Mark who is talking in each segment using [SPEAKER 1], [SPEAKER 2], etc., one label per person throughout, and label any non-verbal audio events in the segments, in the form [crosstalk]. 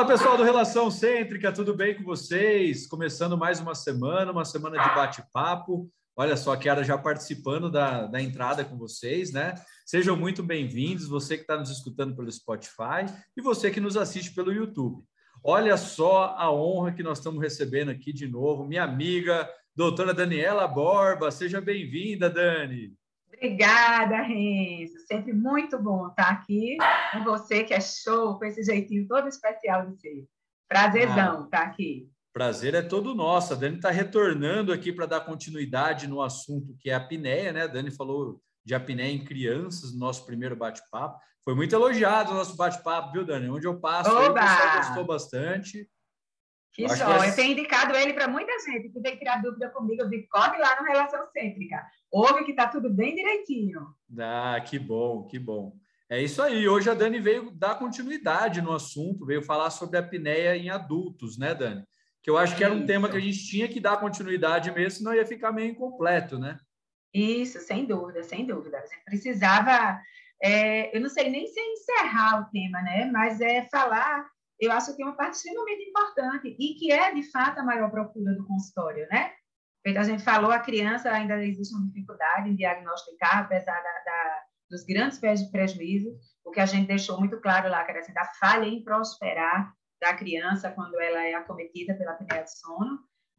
[SPEAKER 1] Fala pessoal do Relação Cêntrica, tudo bem com vocês? Começando mais uma semana, uma semana de bate-papo. Olha só, a Kiara já participando da, da entrada com vocês, né? Sejam muito bem-vindos, você que está nos escutando pelo Spotify e você que nos assiste pelo YouTube. Olha só a honra que nós estamos recebendo aqui de novo, minha amiga, doutora Daniela Borba. Seja bem-vinda, Dani.
[SPEAKER 2] Obrigada, Renzo. Sempre muito bom estar aqui com você, que é show, com esse jeitinho todo especial de ser. Prazerzão ah, estar aqui.
[SPEAKER 1] Prazer é todo nosso. A Dani está retornando aqui para dar continuidade no assunto que é a apneia, né? A Dani falou de apneia em crianças no nosso primeiro bate-papo. Foi muito elogiado o nosso bate-papo, viu, Dani? Onde eu passo, aí, o pessoal gostou bastante.
[SPEAKER 2] Que só, que é... eu tenho indicado ele para muita gente que vem tirar dúvida comigo, eu digo, corre lá no Relação Cêntrica. Ouve que está tudo bem direitinho.
[SPEAKER 1] Ah, que bom, que bom. É isso aí. Hoje a Dani veio dar continuidade no assunto, veio falar sobre a apneia em adultos, né, Dani? Que eu acho que era um tema que a gente tinha que dar continuidade mesmo, senão ia ficar meio incompleto, né?
[SPEAKER 2] Isso, sem dúvida, sem dúvida. A gente precisava, é, eu não sei nem se encerrar o tema, né? Mas é falar eu acho que é uma parte extremamente importante e que é, de fato, a maior procura do consultório, né? Feito a gente falou, a criança ainda existe uma dificuldade em diagnosticar, apesar da, da, dos grandes prejuízos, o que a gente deixou muito claro lá, que era assim, da falha em prosperar da criança quando ela é acometida pela apneia de sono,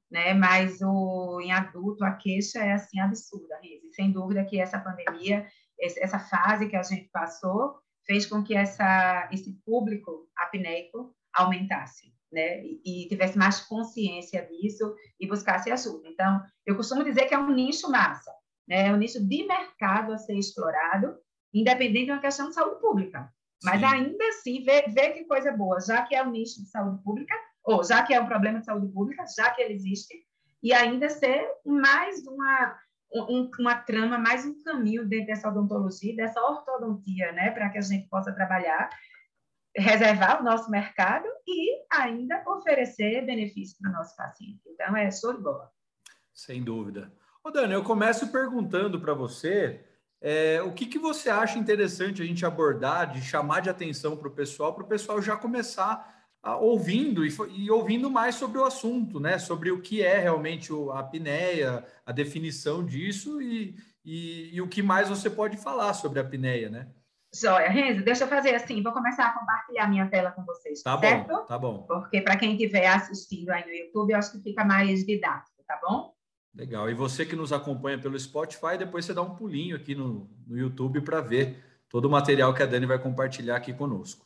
[SPEAKER 2] né? Mas o, em adulto a queixa é assim absurda, Riz. sem dúvida que essa pandemia, essa fase que a gente passou, fez com que essa, esse público apneico aumentasse, né? E, e, tivesse mais consciência disso e buscasse ajuda. Então, eu costumo dizer que é um nicho massa, né? É um nicho de mercado a ser explorado, independente de uma questão de saúde pública. Mas Sim. ainda assim, vê, vê que coisa boa, já que é um nicho de saúde pública, ou já que é um problema de saúde pública, já que ele existe, e ainda ser mais uma um, uma trama, mais um caminho dentro dessa odontologia, dessa ortodontia, né, para que a gente possa trabalhar, reservar o nosso mercado e ainda oferecer benefícios para o nosso paciente. Então, é show.
[SPEAKER 1] Sem dúvida. Ô, Dani, eu começo perguntando para você é, o que, que você acha interessante a gente abordar, de chamar de atenção para o pessoal, para o pessoal já começar ouvindo e, e, ouvindo mais sobre o assunto, né? Sobre o que é realmente a apneia, a definição disso e, e, e o que mais você pode falar sobre a apneia, né?
[SPEAKER 2] Joia, Renzo, deixa eu fazer assim, vou começar a compartilhar minha tela com vocês,
[SPEAKER 1] tá
[SPEAKER 2] certo?
[SPEAKER 1] bom, tá bom.
[SPEAKER 2] Porque para quem estiver assistindo aí no YouTube, eu acho que fica mais didático, tá bom?
[SPEAKER 1] Legal. E você que nos acompanha pelo Spotify, depois você dá um pulinho aqui no, no YouTube para ver todo o material que a Dani vai compartilhar aqui conosco.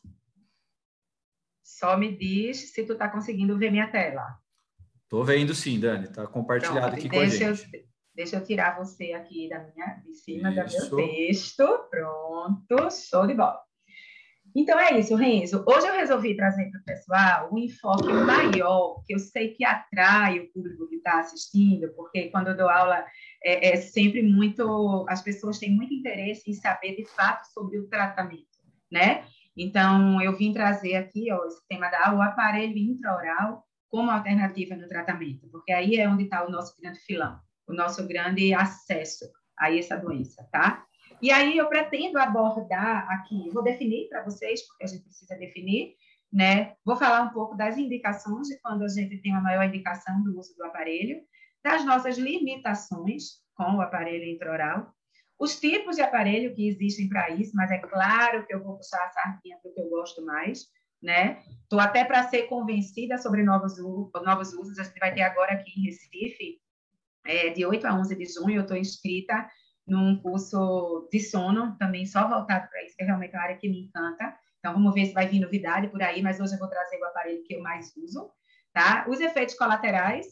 [SPEAKER 2] Só me diz se tu está conseguindo ver minha tela.
[SPEAKER 1] Estou vendo sim, Dani. Está compartilhado Pronto, aqui com a gente.
[SPEAKER 2] Eu, deixa eu tirar você aqui da minha, de cima isso. do meu texto. Pronto, show de bola. Então é isso, Renzo. Hoje eu resolvi trazer para o pessoal um enfoque maior, que eu sei que atrai o público que está assistindo, porque quando eu dou aula é, é, sempre muito. As pessoas têm muito interesse em saber de fato sobre o tratamento, né? Então, eu vim trazer aqui ó, esse tema da o aparelho intraoral como alternativa no tratamento, porque aí é onde está o nosso grande filão, o nosso grande acesso a essa doença, tá? E aí eu pretendo abordar aqui, vou definir para vocês, porque a gente precisa definir, né? Vou falar um pouco das indicações de quando a gente tem uma maior indicação do uso do aparelho, das nossas limitações com o aparelho intraoral, os tipos de aparelho que existem para isso, mas é claro que eu vou puxar a sardinha para o que eu gosto mais, né? Estou até para ser convencida sobre novos, novos usos. A gente vai ter agora aqui em Recife, é, de 8 a 11 de junho, eu estou inscrita num curso de sono, também só voltado para isso, que é realmente uma área que me encanta. Então, vamos ver se vai vir novidade por aí, mas hoje eu vou trazer o aparelho que eu mais uso, tá? Os efeitos colaterais,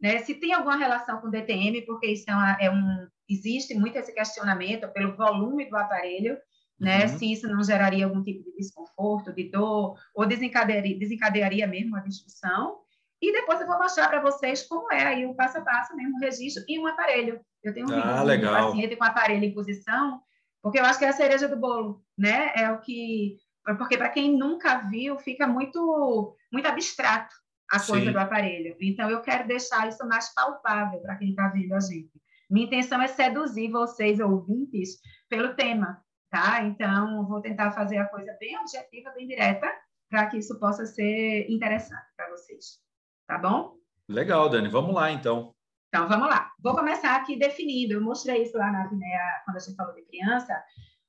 [SPEAKER 2] né? Se tem alguma relação com DTM, porque isso é, um, existe muito esse questionamento pelo volume do aparelho, né? Uhum. Se isso não geraria algum tipo de desconforto, de dor, ou desencadearia, desencadearia mesmo a discussão. E depois eu vou mostrar para vocês como é aí o passo a passo mesmo, o registro e um aparelho. Eu tenho um
[SPEAKER 1] ah, vídeo de
[SPEAKER 2] paciente com aparelho em posição, porque eu acho que é a cereja do bolo, né? É o que porque para quem nunca viu, fica muito muito abstrato a coisa Sim. do aparelho. Então, eu quero deixar isso mais palpável para quem está vendo a gente. Minha intenção é seduzir vocês, ouvintes, pelo tema, tá? Então, vou tentar fazer a coisa bem objetiva, bem direta, para que isso possa ser interessante para vocês. Tá bom?
[SPEAKER 1] Legal, Dani. Vamos lá, então.
[SPEAKER 2] Então, vamos lá. Vou começar aqui definindo. Eu mostrei isso lá na apneia quando a gente falou de criança,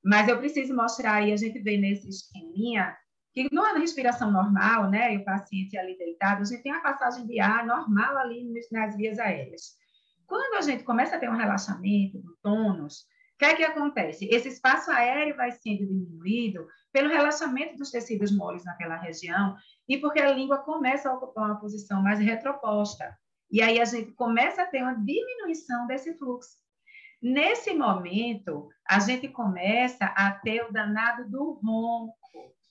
[SPEAKER 2] mas eu preciso mostrar aí, a gente vê nesse esqueminha, que numa respiração normal, né, e o paciente ali deitado, a gente tem a passagem de ar normal ali nas vias aéreas. Quando a gente começa a ter um relaxamento do tônus, que é que acontece? Esse espaço aéreo vai sendo diminuído pelo relaxamento dos tecidos moles naquela região e porque a língua começa a ocupar uma posição mais retroposta. E aí a gente começa a ter uma diminuição desse fluxo. Nesse momento, a gente começa a ter o danado do ronco,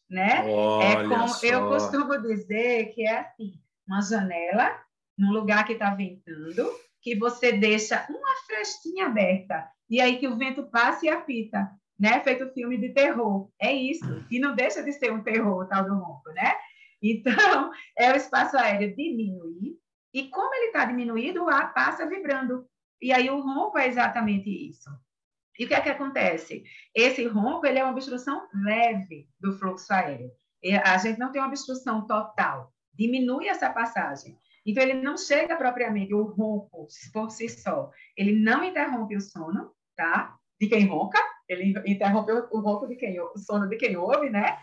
[SPEAKER 2] né?
[SPEAKER 1] Olha é como
[SPEAKER 2] só. eu costumo dizer que é assim, uma janela num lugar que está ventando, que você deixa uma frestinha aberta e aí que o vento passa e apita, né? Feito filme de terror. É isso. E não deixa de ser um terror tal do ronco, né? Então, é o espaço aéreo diminuir e como ele está diminuído, o ar passa vibrando. E aí o ronco é exatamente isso. E o que é que acontece? Esse ronco ele é uma obstrução leve do fluxo aéreo. A gente não tem uma obstrução total, diminui essa passagem. Então, ele não chega propriamente, o ronco por si só, ele não interrompe o sono, tá? De quem ronca, ele interrompe o ronco de quem, o sono de quem ouve, né?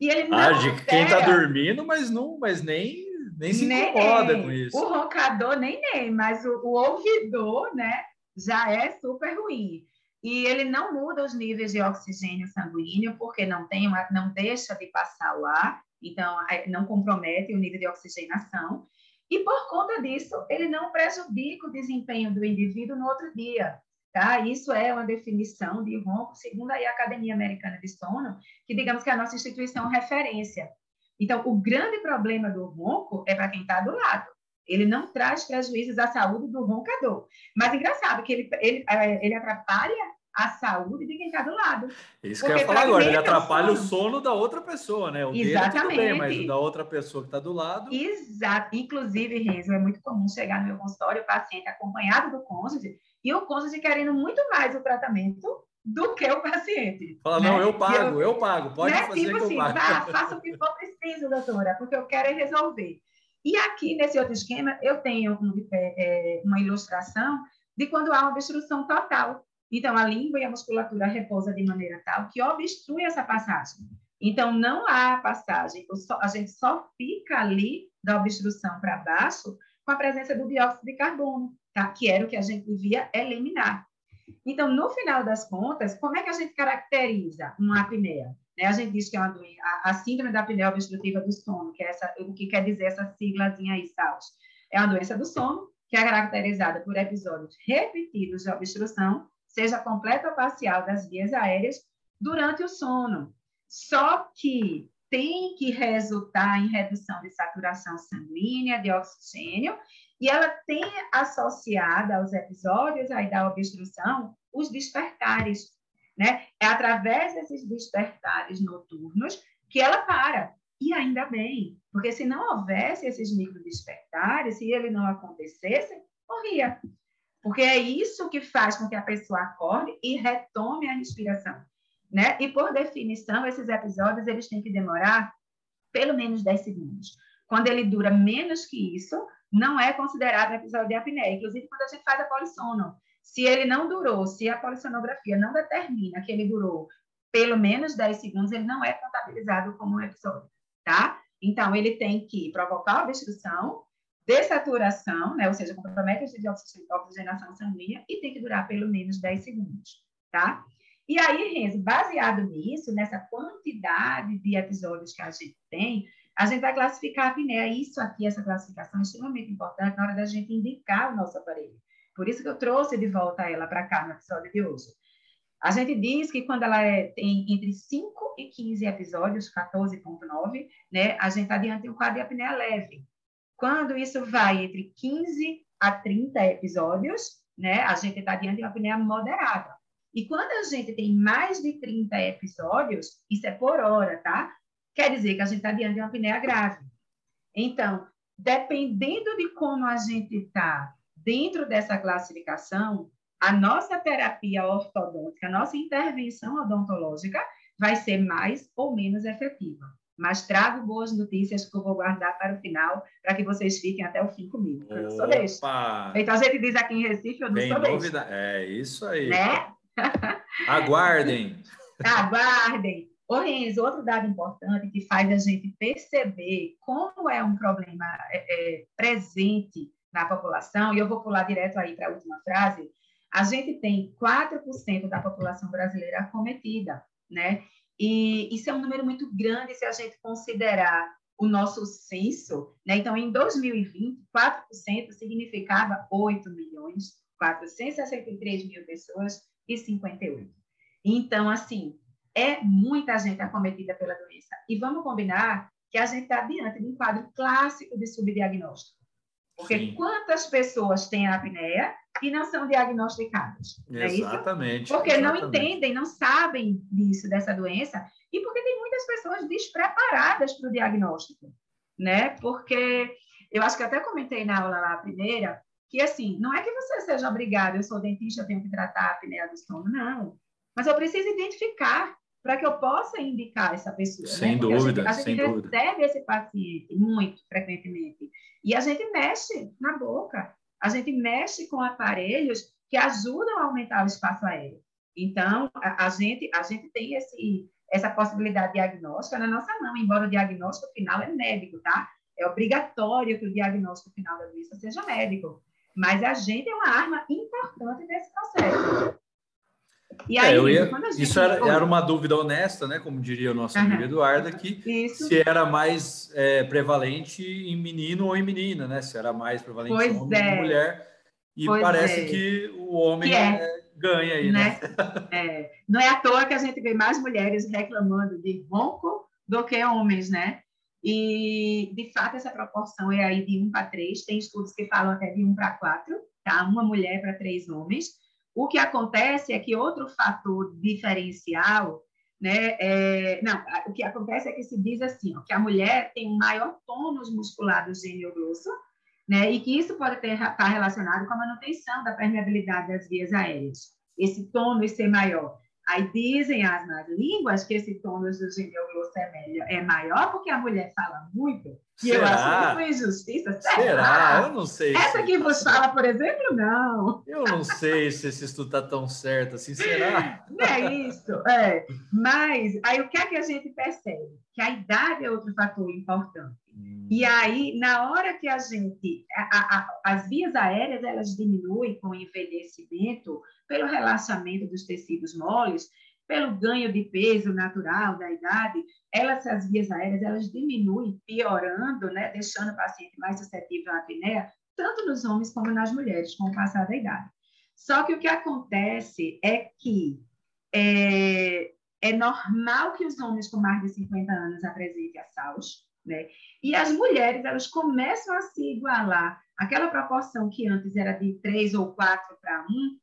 [SPEAKER 1] E ele não ah, de quem está dormindo, mas não, mas nem nem se nem, incomoda com isso.
[SPEAKER 2] O roncador nem nem, mas o, o ouvidor, né, já é super ruim. E ele não muda os níveis de oxigênio sanguíneo, porque não tem não deixa de passar o ar, então é, não compromete o nível de oxigenação. E por conta disso, ele não prejudica o desempenho do indivíduo no outro dia. Tá? Isso é uma definição de ronco, segundo a Academia Americana de Sono, que digamos que é a nossa instituição referência. Então, o grande problema do ronco é para quem está do lado. Ele não traz prejuízos à saúde do roncador. Mas engraçado que ele, ele, é, ele atrapalha a saúde de quem está do lado.
[SPEAKER 1] Isso que eu ia falar agora, ele atrapalha o sono. da outra pessoa, né? O Exatamente. dele tudo bem, mas o da outra pessoa que está do lado...
[SPEAKER 2] Exato. Inclusive, Renzo, é muito comum chegar no meu consultório o paciente acompanhado do cônjuge e o cônjuge querendo muito mais o tratamento do que o paciente.
[SPEAKER 1] Fala, né? não, eu pago, eu, eu pago, pode né? fazer tipo que assim, eu pago. Vá,
[SPEAKER 2] faça o que for preciso, doutora, porque eu quero é resolver. E aqui, nesse outro esquema, eu tenho um, é, é, uma ilustração de quando há uma obstrução total. Então, a língua e a musculatura repousam de maneira tal que obstrui essa passagem. Então, não há passagem, a gente só fica ali da obstrução para baixo com a presença do dióxido de carbono, tá? que era o que a gente devia eliminar. Então, no final das contas, como é que a gente caracteriza uma apneia? Né? A gente diz que é uma a, a, síndrome da apneia obstrutiva do sono, que é essa, o que quer dizer essa siglazinha aí, SAUS, é uma doença do sono que é caracterizada por episódios repetidos de obstrução, seja completa ou parcial das vias aéreas durante o sono. Só que tem que resultar em redução de saturação sanguínea, de oxigênio e ela tem associada aos episódios aí da obstrução os despertares, né? É através desses despertares noturnos que ela para. E ainda bem, porque se não houvesse esses micro despertares, se ele não acontecesse, morria. Porque é isso que faz com que a pessoa acorde e retome a respiração, né? E por definição, esses episódios eles têm que demorar pelo menos 10 segundos. Quando ele dura menos que isso, não é considerado um episódio de apneia. Inclusive, quando a gente faz a polissono, se ele não durou, se a polissonografia não determina que ele durou pelo menos 10 segundos, ele não é contabilizado como um episódio, tá? Então, ele tem que provocar obstrução, dessaturação, né? ou seja, compromete a oxigenação sanguínea e tem que durar pelo menos 10 segundos, tá? E aí, Renzo, baseado nisso, nessa quantidade de episódios que a gente tem, a gente vai classificar a apneia. Isso aqui, essa classificação é extremamente importante na hora da gente indicar o nosso aparelho. Por isso que eu trouxe de volta ela para cá no episódio de hoje. A gente diz que quando ela é, tem entre 5 e 15 episódios, 14,9, né, a gente está diante de um quadro de apneia leve. Quando isso vai entre 15 a 30 episódios, né, a gente está diante de uma apneia moderada. E quando a gente tem mais de 30 episódios, isso é por hora, tá? quer dizer que a gente está diante de uma apneia grave. Então, dependendo de como a gente está dentro dessa classificação, a nossa terapia ortodôntica, a nossa intervenção odontológica vai ser mais ou menos efetiva. Mas trago boas notícias que eu vou guardar para o final, para que vocês fiquem até o fim comigo. Eu não sou desse. Então a gente diz aqui em Recife, eu não Bem sou desse.
[SPEAKER 1] É isso aí.
[SPEAKER 2] Né? [laughs]
[SPEAKER 1] Aguardem.
[SPEAKER 2] Aguardem. Ô, Renzo, outro dado importante que faz a gente perceber como é um problema é, é, presente na população, e eu vou pular direto aí para a última frase, a gente tem 4% da população brasileira acometida, né? E isso é um número muito grande se a gente considerar o nosso censo, né? Então, em 2020, 4% significava 8 milhões, 463 mil pessoas e 58. Então, assim, é muita gente acometida pela doença. E vamos combinar que a gente está diante de um quadro clássico de subdiagnóstico. Porque Sim. quantas pessoas têm apneia e não são diagnosticadas?
[SPEAKER 1] Exatamente.
[SPEAKER 2] É porque
[SPEAKER 1] exatamente.
[SPEAKER 2] não entendem, não sabem disso, dessa doença, e porque tem muitas pessoas despreparadas para o diagnóstico, né? Porque eu acho que até comentei na aula lá, a primeira, que assim, não é que você seja obrigado, eu sou dentista, eu tenho que tratar a apneia do estômago, não. Mas eu preciso identificar para que eu possa indicar essa pessoa.
[SPEAKER 1] Né? Sem né? dúvida,
[SPEAKER 2] a gente, a
[SPEAKER 1] gente
[SPEAKER 2] recebe
[SPEAKER 1] dúvida.
[SPEAKER 2] esse paciente muito frequentemente. E a gente mexe na boca, a gente mexe com aparelhos que ajudam a aumentar o espaço aéreo. Então, a, a gente, a gente tem esse, essa possibilidade diagnóstica na nossa mão, embora o diagnóstico final é médico, tá? É obrigatório que o diagnóstico final da doença seja médico. Mas a gente é uma arma importante nesse processo.
[SPEAKER 1] E é, aí, é, ia, gente... isso era, era, uma dúvida honesta, né? Como diria o nosso uhum. amigo Eduardo aqui, isso. se era mais é, prevalente em menino ou em menina, né? Se era mais prevalente
[SPEAKER 2] pois
[SPEAKER 1] em homem
[SPEAKER 2] é.
[SPEAKER 1] ou mulher. E pois parece é. que o homem que é. É, ganha aí, né?
[SPEAKER 2] né? Não é à toa que a gente vê mais mulheres reclamando de ronco do que homens, né? E, de fato, essa proporção é aí de 1 para 3. Tem estudos que falam até de 1 para 4, tá? Uma mulher para três homens. O que acontece é que outro fator diferencial, né, é, não, o que acontece é que se diz assim, ó, que a mulher tem um maior tônus muscular do gênio grosso, né, e que isso pode estar tá relacionado com a manutenção da permeabilidade das vias aéreas. Esse tônus ser maior. Aí dizem as más línguas que esse tônus do glosso é, é maior porque a mulher fala muito. E Será? eu acho uma injustiça.
[SPEAKER 1] Será? Será? Eu não sei.
[SPEAKER 2] Essa se... que vos fala, por exemplo, não.
[SPEAKER 1] Eu não sei se esse estudo está tão certo assim. Será?
[SPEAKER 2] Não é isso. É. Mas aí o que é que a gente percebe? Que a idade é outro fator importante. Hum. E aí, na hora que a gente... A, a, as vias aéreas, elas diminuem com o envelhecimento pelo relaxamento dos tecidos moles, pelo ganho de peso natural da idade, elas, as vias aéreas, elas diminuem, piorando, né, deixando o paciente mais suscetível à apneia, tanto nos homens como nas mulheres, com o passar da idade. Só que o que acontece é que é, é normal que os homens com mais de 50 anos apresentem assalos, né? E as mulheres, elas começam a se igualar. Aquela proporção que antes era de 3 ou 4 para 1, de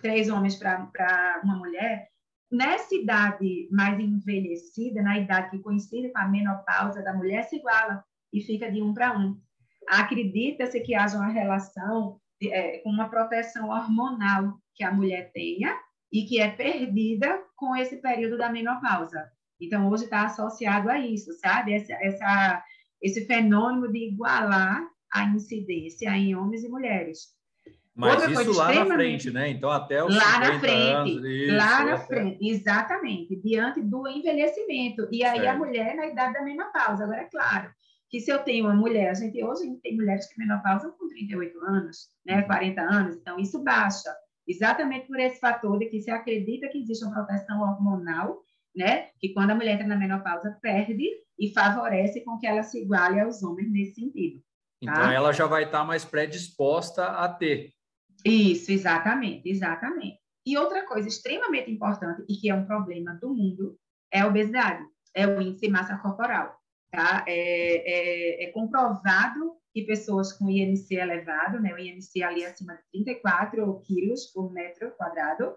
[SPEAKER 2] três homens para uma mulher, nessa idade mais envelhecida, na idade que coincide com a menopausa da mulher, se iguala e fica de um para um. Acredita-se que haja uma relação é, com uma proteção hormonal que a mulher tenha e que é perdida com esse período da menopausa. Então, hoje está associado a isso, sabe? Essa, essa, esse fenômeno de igualar a incidência em homens e mulheres.
[SPEAKER 1] Mas Outra isso lá na frente, né? Então, até os
[SPEAKER 2] lá na frente, anos, isso, lá na até... frente, exatamente, diante do envelhecimento. E aí certo. a mulher na idade da menopausa. Agora, é claro que se eu tenho uma mulher, a gente hoje tem mulheres que menopausam com 38 anos, né? 40 uhum. anos, então isso baixa. Exatamente por esse fator de que se acredita que existe uma proteção hormonal, né? Que quando a mulher entra na menopausa, perde e favorece com que ela se iguale aos homens nesse sentido.
[SPEAKER 1] Tá? Então, ela já vai estar mais predisposta a ter.
[SPEAKER 2] Isso, exatamente, exatamente. E outra coisa extremamente importante e que é um problema do mundo é a obesidade, é o índice de massa corporal. Tá? É, é, é comprovado que pessoas com IMC elevado, né, o IMC ali acima de 34 quilos por metro quadrado,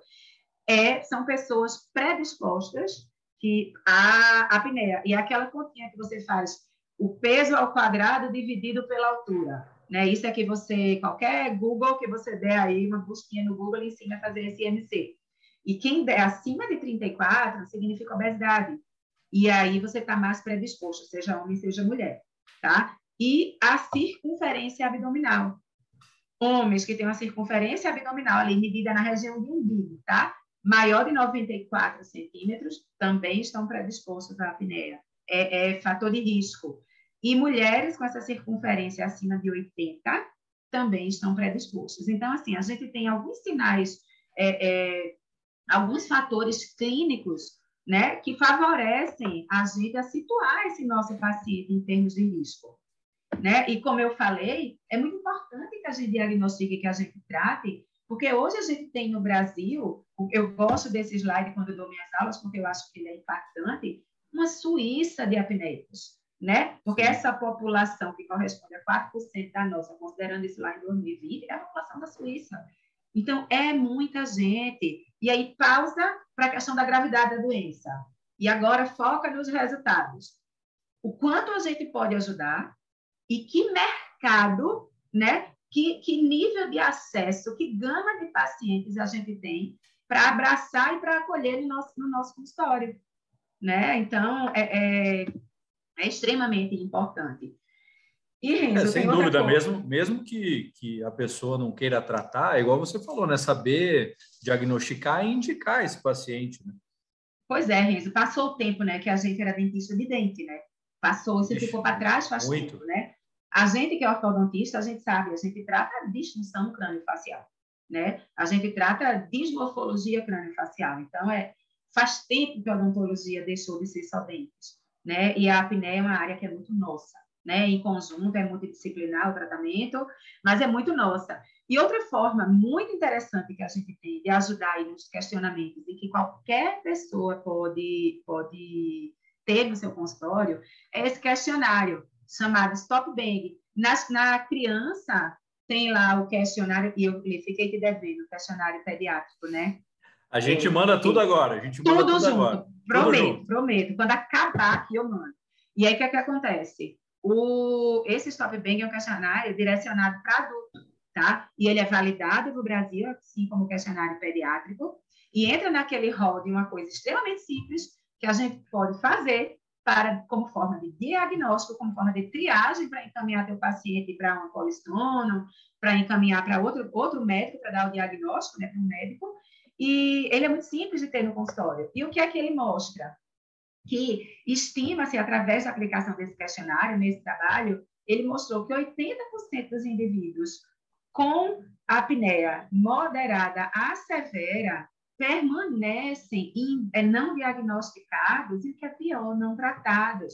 [SPEAKER 2] é, são pessoas predispostas que a apneia. E aquela continha que você faz o peso ao quadrado dividido pela altura. Né? Isso é que você, qualquer Google que você der aí, uma busquinha no Google, ensina a fazer esse. E quem der acima de 34 significa obesidade. E aí você está mais predisposto, seja homem, seja mulher, tá? E a circunferência abdominal. Homens que têm uma circunferência abdominal ali medida na região do umbigo, tá? Maior de 94 centímetros, também estão predispostos à apneia. É, é fator de risco. E mulheres com essa circunferência acima de 80 também estão predispostos. Então, assim, a gente tem alguns sinais, é, é, alguns fatores clínicos, né, que favorecem a gente a situar esse nosso paciente em termos de risco. Né? E como eu falei, é muito importante que a gente diagnostique, que a gente trate, porque hoje a gente tem no Brasil, eu gosto desse slide quando eu dou minhas aulas, porque eu acho que ele é impactante, uma Suíça de apneicos né? Porque essa população que corresponde a 4% da nossa, considerando isso lá em 2020, é a população da Suíça. Então, é muita gente. E aí, pausa para a questão da gravidade da doença. E agora, foca nos resultados. O quanto a gente pode ajudar e que mercado, né? Que, que nível de acesso, que gama de pacientes a gente tem para abraçar e para acolher no nosso, no nosso consultório. Né? Então, é, é é extremamente importante.
[SPEAKER 1] E, Renzo, é, sem dúvida, mesmo, mesmo que, que a pessoa não queira tratar, é igual você falou, né? Saber diagnosticar e indicar esse paciente, né?
[SPEAKER 2] Pois é, Renzo, passou o tempo, né, que a gente era dentista de dente, né? Passou, você ficou para trás faz muito. tempo, né? A gente que é ortodontista, a gente sabe, a gente trata a distinção crânio-facial, né? A gente trata a dismorfologia crânio-facial. Então, é, faz tempo que a odontologia deixou de ser só dentes né? E a apneia é uma área que é muito nossa, né? Em conjunto, é multidisciplinar o tratamento, mas é muito nossa. E outra forma muito interessante que a gente tem de ajudar aí nos questionamentos e que qualquer pessoa pode, pode ter no seu consultório é esse questionário chamado Stop Bang. Na, na criança, tem lá o questionário, e eu fiquei te devendo, o questionário pediátrico, né?
[SPEAKER 1] A gente é, manda tudo agora. A gente manda tudo, tudo junto. Agora.
[SPEAKER 2] Prometo, prometo. Quando acabar aqui, eu mando. E aí, o que, é que acontece? O, esse Stop Bang é um questionário direcionado para adulto, tá? E ele é validado no Brasil, assim como o questionário pediátrico, e entra naquele rol de uma coisa extremamente simples que a gente pode fazer para como forma de diagnóstico, como forma de triagem para encaminhar teu paciente para uma polistono, para encaminhar para outro outro médico para dar o diagnóstico, né, para um médico, e ele é muito simples de ter no consultório. E o que é que ele mostra? Que estima-se, através da aplicação desse questionário, nesse trabalho, ele mostrou que 80% dos indivíduos com apneia moderada a severa permanecem em, é, não diagnosticados e, que é pior, não tratados.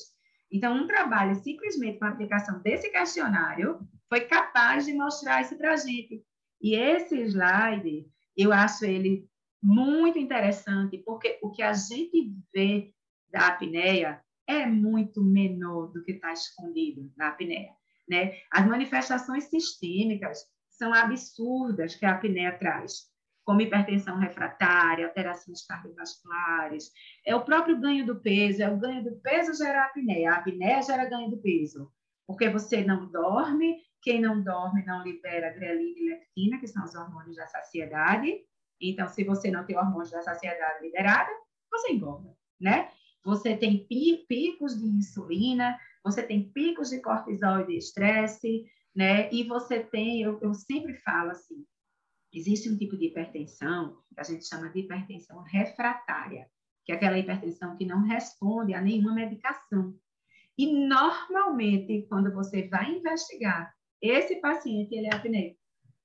[SPEAKER 2] Então, um trabalho simplesmente com a aplicação desse questionário foi capaz de mostrar isso para a gente. E esse slide, eu acho ele muito interessante, porque o que a gente vê da apneia é muito menor do que está escondido na apneia. Né? As manifestações sistêmicas são absurdas que a apneia traz, como hipertensão refratária, alterações cardiovasculares, é o próprio ganho do peso, é o ganho do peso gera apneia, a apneia gera ganho do peso, porque você não dorme, quem não dorme não libera grelina e leptina, que são os hormônios da saciedade, então, se você não tem hormônio da saciedade liberada, você engorda, né? Você tem picos de insulina, você tem picos de cortisol e de estresse, né? E você tem, eu, eu sempre falo assim, existe um tipo de hipertensão que a gente chama de hipertensão refratária, que é aquela hipertensão que não responde a nenhuma medicação. E normalmente, quando você vai investigar, esse paciente ele é apneico.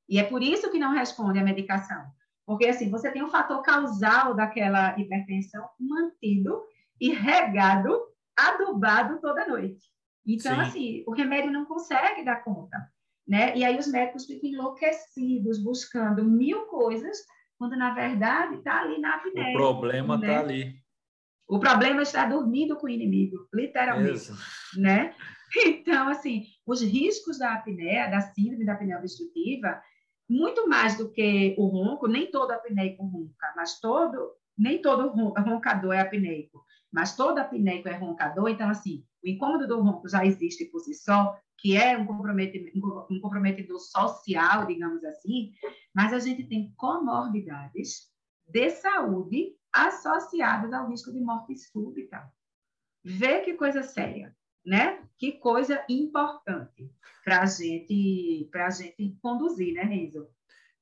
[SPEAKER 2] E é por isso que não responde à medicação. Porque, assim, você tem o um fator causal daquela hipertensão mantido e regado, adubado toda noite. Então, Sim. assim, o remédio não consegue dar conta, né? E aí os médicos ficam enlouquecidos, buscando mil coisas, quando, na verdade, está ali na apneia.
[SPEAKER 1] O problema está né? ali.
[SPEAKER 2] O problema está dormindo com o inimigo, literalmente, Isso. né? [laughs] Então, assim, os riscos da apneia, da síndrome da apneia obstrutiva, muito mais do que o ronco, nem todo apneico ronca, mas todo, nem todo [laughs] roncador é apneico, mas todo apneico é roncador, então, assim, o incômodo do ronco já existe por si só, que é um comprometimento, um comprometidor social, digamos assim, mas a gente tem comorbidades de saúde associadas ao risco de morte súbita. Vê que coisa séria, né? Que coisa importante para gente, a gente conduzir, né, Renzo?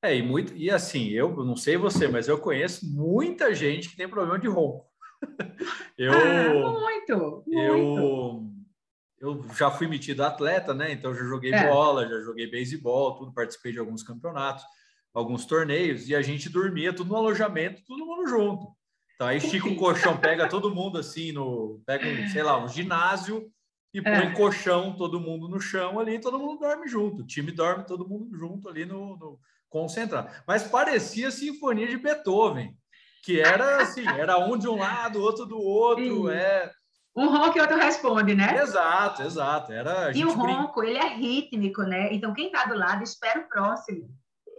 [SPEAKER 1] É, e, muito, e assim, eu não sei você, mas eu conheço muita gente que tem problema de ronco. [laughs]
[SPEAKER 2] eu, ah, muito, muito.
[SPEAKER 1] Eu, eu já fui metido atleta, né? Então já joguei é. bola, já joguei beisebol, tudo, participei de alguns campeonatos, alguns torneios, e a gente dormia tudo no alojamento, todo mundo junto. Então aí estica o colchão, pega todo mundo assim, no, pega, um, sei lá, um ginásio e põe é. colchão, todo mundo no chão ali, todo mundo dorme junto. O time dorme todo mundo junto ali no, no concentrado. Mas parecia sinfonia de Beethoven, que era assim, [laughs] era um de um lado, outro do outro, Sim. é
[SPEAKER 2] um ronco e outro responde, né?
[SPEAKER 1] Exato, exato. Era,
[SPEAKER 2] e o ronco, ele é rítmico, né? Então, quem está do lado espera o próximo.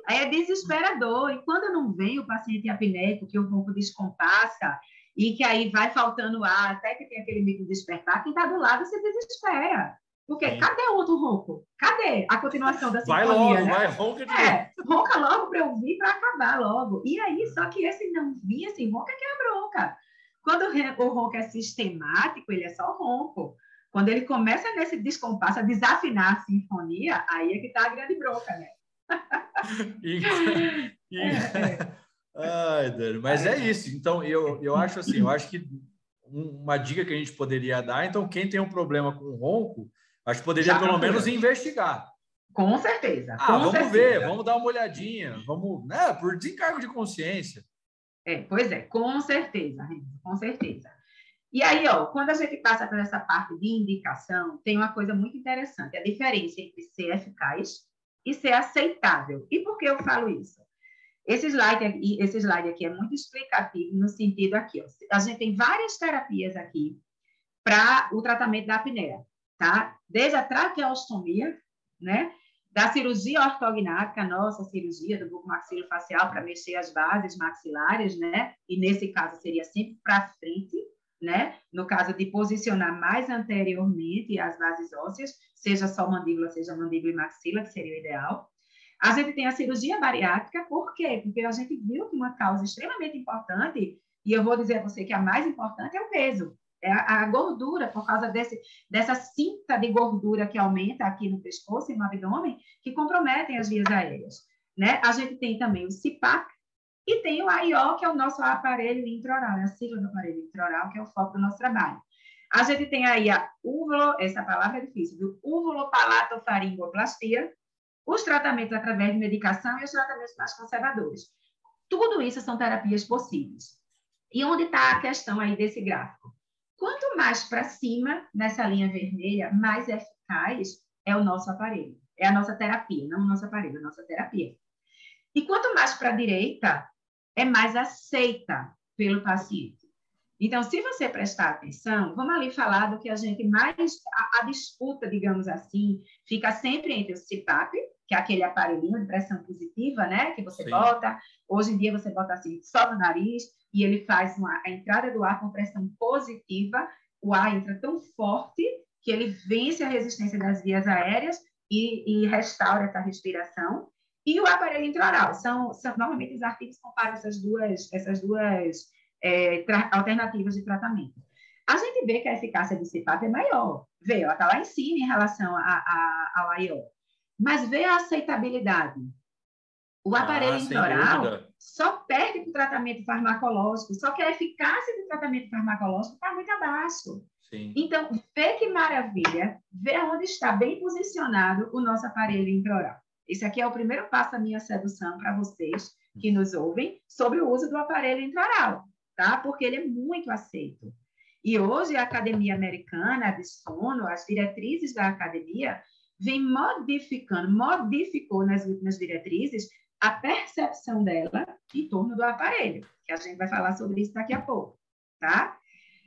[SPEAKER 2] Aí é desesperador. E quando não vem o paciente apneico, que o ronco descompassa, e que aí vai faltando ar, até que tem aquele micro despertar, quem está do lado se desespera. Porque Sim. cadê o outro ronco? Cadê a continuação da sinfonia?
[SPEAKER 1] Vai logo,
[SPEAKER 2] né?
[SPEAKER 1] vai, ronca de
[SPEAKER 2] é, Ronca logo para eu vir para acabar logo. E aí, só que esse não vir, assim, ronca que é a bronca. Quando o ronco é sistemático, ele é só ronco. Quando ele começa nesse descompasso, a desafinar a sinfonia, aí é que está a grande bronca, né? [laughs]
[SPEAKER 1] e, e... [laughs] É, é. Ai, Dani, mas é isso. Então, eu, eu acho assim, eu acho que uma dica que a gente poderia dar, então, quem tem um problema com ronco, acho que poderia Já pelo menos investigar.
[SPEAKER 2] Com certeza.
[SPEAKER 1] Ah,
[SPEAKER 2] com
[SPEAKER 1] vamos
[SPEAKER 2] certeza.
[SPEAKER 1] ver, vamos dar uma olhadinha, vamos, né, por desencargo de consciência.
[SPEAKER 2] É, pois é, com certeza, com certeza. E aí, ó, quando a gente passa por essa parte de indicação, tem uma coisa muito interessante, a diferença entre ser eficaz e ser aceitável. E por que eu falo isso? Esse slide aqui, esse slide aqui é muito explicativo no sentido aqui, ó, a gente tem várias terapias aqui para o tratamento da apneia, tá? Desde a traqueostomia, né? da cirurgia ortognática, nossa cirurgia do buco maxilofacial para mexer as bases maxilares, né? E nesse caso seria sempre para frente, né? No caso de posicionar mais anteriormente as bases ósseas, seja só mandíbula, seja mandíbula e maxila, que seria o ideal. A gente tem a cirurgia bariátrica, por quê? Porque a gente viu que uma causa extremamente importante, e eu vou dizer a você que a mais importante é o peso. É a, gordura, por causa desse, dessa cinta de gordura que aumenta aqui no pescoço e no abdômen, que comprometem as vias aéreas. Né? A gente tem também o CIPAC e tem o AIO, que é o nosso aparelho intraoral, é a sigla do aparelho intraoral, que é o foco do nosso trabalho. A gente tem aí a uvulo, essa palavra é difícil, viu? Uvulopalatofaringoplastia, os tratamentos através de medicação e os tratamentos mais conservadores. Tudo isso são terapias possíveis. E onde está a questão aí desse gráfico? Quanto mais para cima, nessa linha vermelha, mais eficaz é o nosso aparelho. É a nossa terapia, não o nosso aparelho, a nossa terapia. E quanto mais para a direita, é mais aceita pelo paciente. Então, se você prestar atenção, vamos ali falar do que a gente mais. A, a disputa, digamos assim, fica sempre entre o CPAP, que é aquele aparelhinho de pressão positiva, né? Que você Sim. bota. Hoje em dia você bota assim, só no nariz, e ele faz uma, a entrada do ar com pressão positiva, o ar entra tão forte que ele vence a resistência das vias aéreas e, e restaura essa respiração. E o aparelho intraoral, são, são normalmente os artigos comparam essas duas, essas duas é, alternativas de tratamento. A gente vê que a eficácia do CPAP é maior, vê, ela está lá em cima em relação a, a, ao IO, mas vê a aceitabilidade. O aparelho ah, intraoral só perde para o tratamento farmacológico, só que a eficácia do tratamento farmacológico está muito abaixo. Sim. Então, vê que maravilha, vê onde está bem posicionado o nosso aparelho intraoral. Esse aqui é o primeiro passo da minha sedução para vocês que nos ouvem sobre o uso do aparelho intraoral, tá? Porque ele é muito aceito. E hoje a Academia Americana de Sono, as diretrizes da academia, vem modificando, modificou nas últimas diretrizes a percepção dela em torno do aparelho, que a gente vai falar sobre isso daqui a pouco, tá?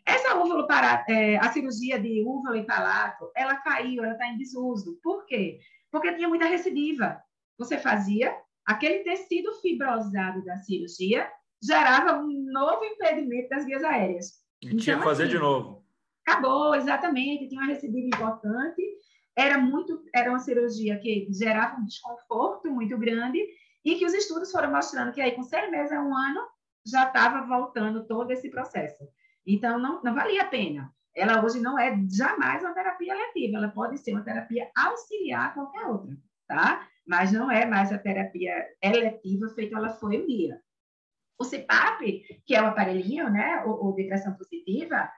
[SPEAKER 2] Essa úvula para é, a cirurgia de úvula e palato, ela caiu, ela está em desuso. Por quê? Porque tinha muita recidiva. Você fazia aquele tecido fibrosado da cirurgia gerava um novo impedimento das vias aéreas.
[SPEAKER 1] E então, tinha que fazer assim, de novo.
[SPEAKER 2] Acabou, exatamente. Tinha uma recidiva importante. Era muito, era uma cirurgia que gerava um desconforto muito grande e que os estudos foram mostrando que aí com seis meses a um ano já estava voltando todo esse processo. Então, não, não valia a pena. ela hoje não é jamais uma terapia letiva, ela pode ser uma terapia auxiliar a qualquer outra, tá? Mas não é mais a terapia eletiva feita ela foi um dia. O CPAP, que é o aparelhinho, né, o, o vibração positiva,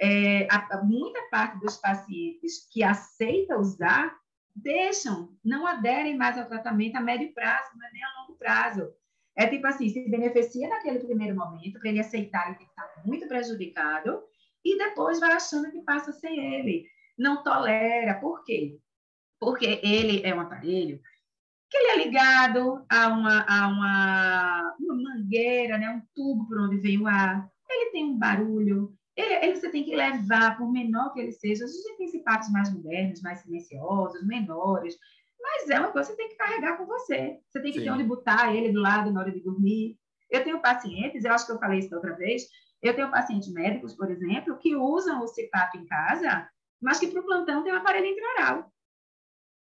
[SPEAKER 2] é, a, a, muita parte dos pacientes que aceita usar deixam, não aderem mais ao tratamento a médio prazo, não é nem a longo prazo. É tipo assim, se beneficia naquele primeiro momento, para ele aceitar, ele tem que estar muito prejudicado, e depois vai achando que passa sem ele. Não tolera. Por quê? Porque ele é um aparelho que ele é ligado a uma, a uma, uma mangueira, né? um tubo por onde vem o ar. Ele tem um barulho, ele, ele, você tem que levar, por menor que ele seja. A gente tem mais modernos, mais silenciosos, menores, mas é uma coisa que você tem que carregar com você. Você tem que Sim. ter onde botar ele do lado na hora de dormir. Eu tenho pacientes, eu acho que eu falei isso da outra vez, eu tenho pacientes médicos, por exemplo, que usam o CPAP em casa, mas que para o plantão tem um aparelho intraoral.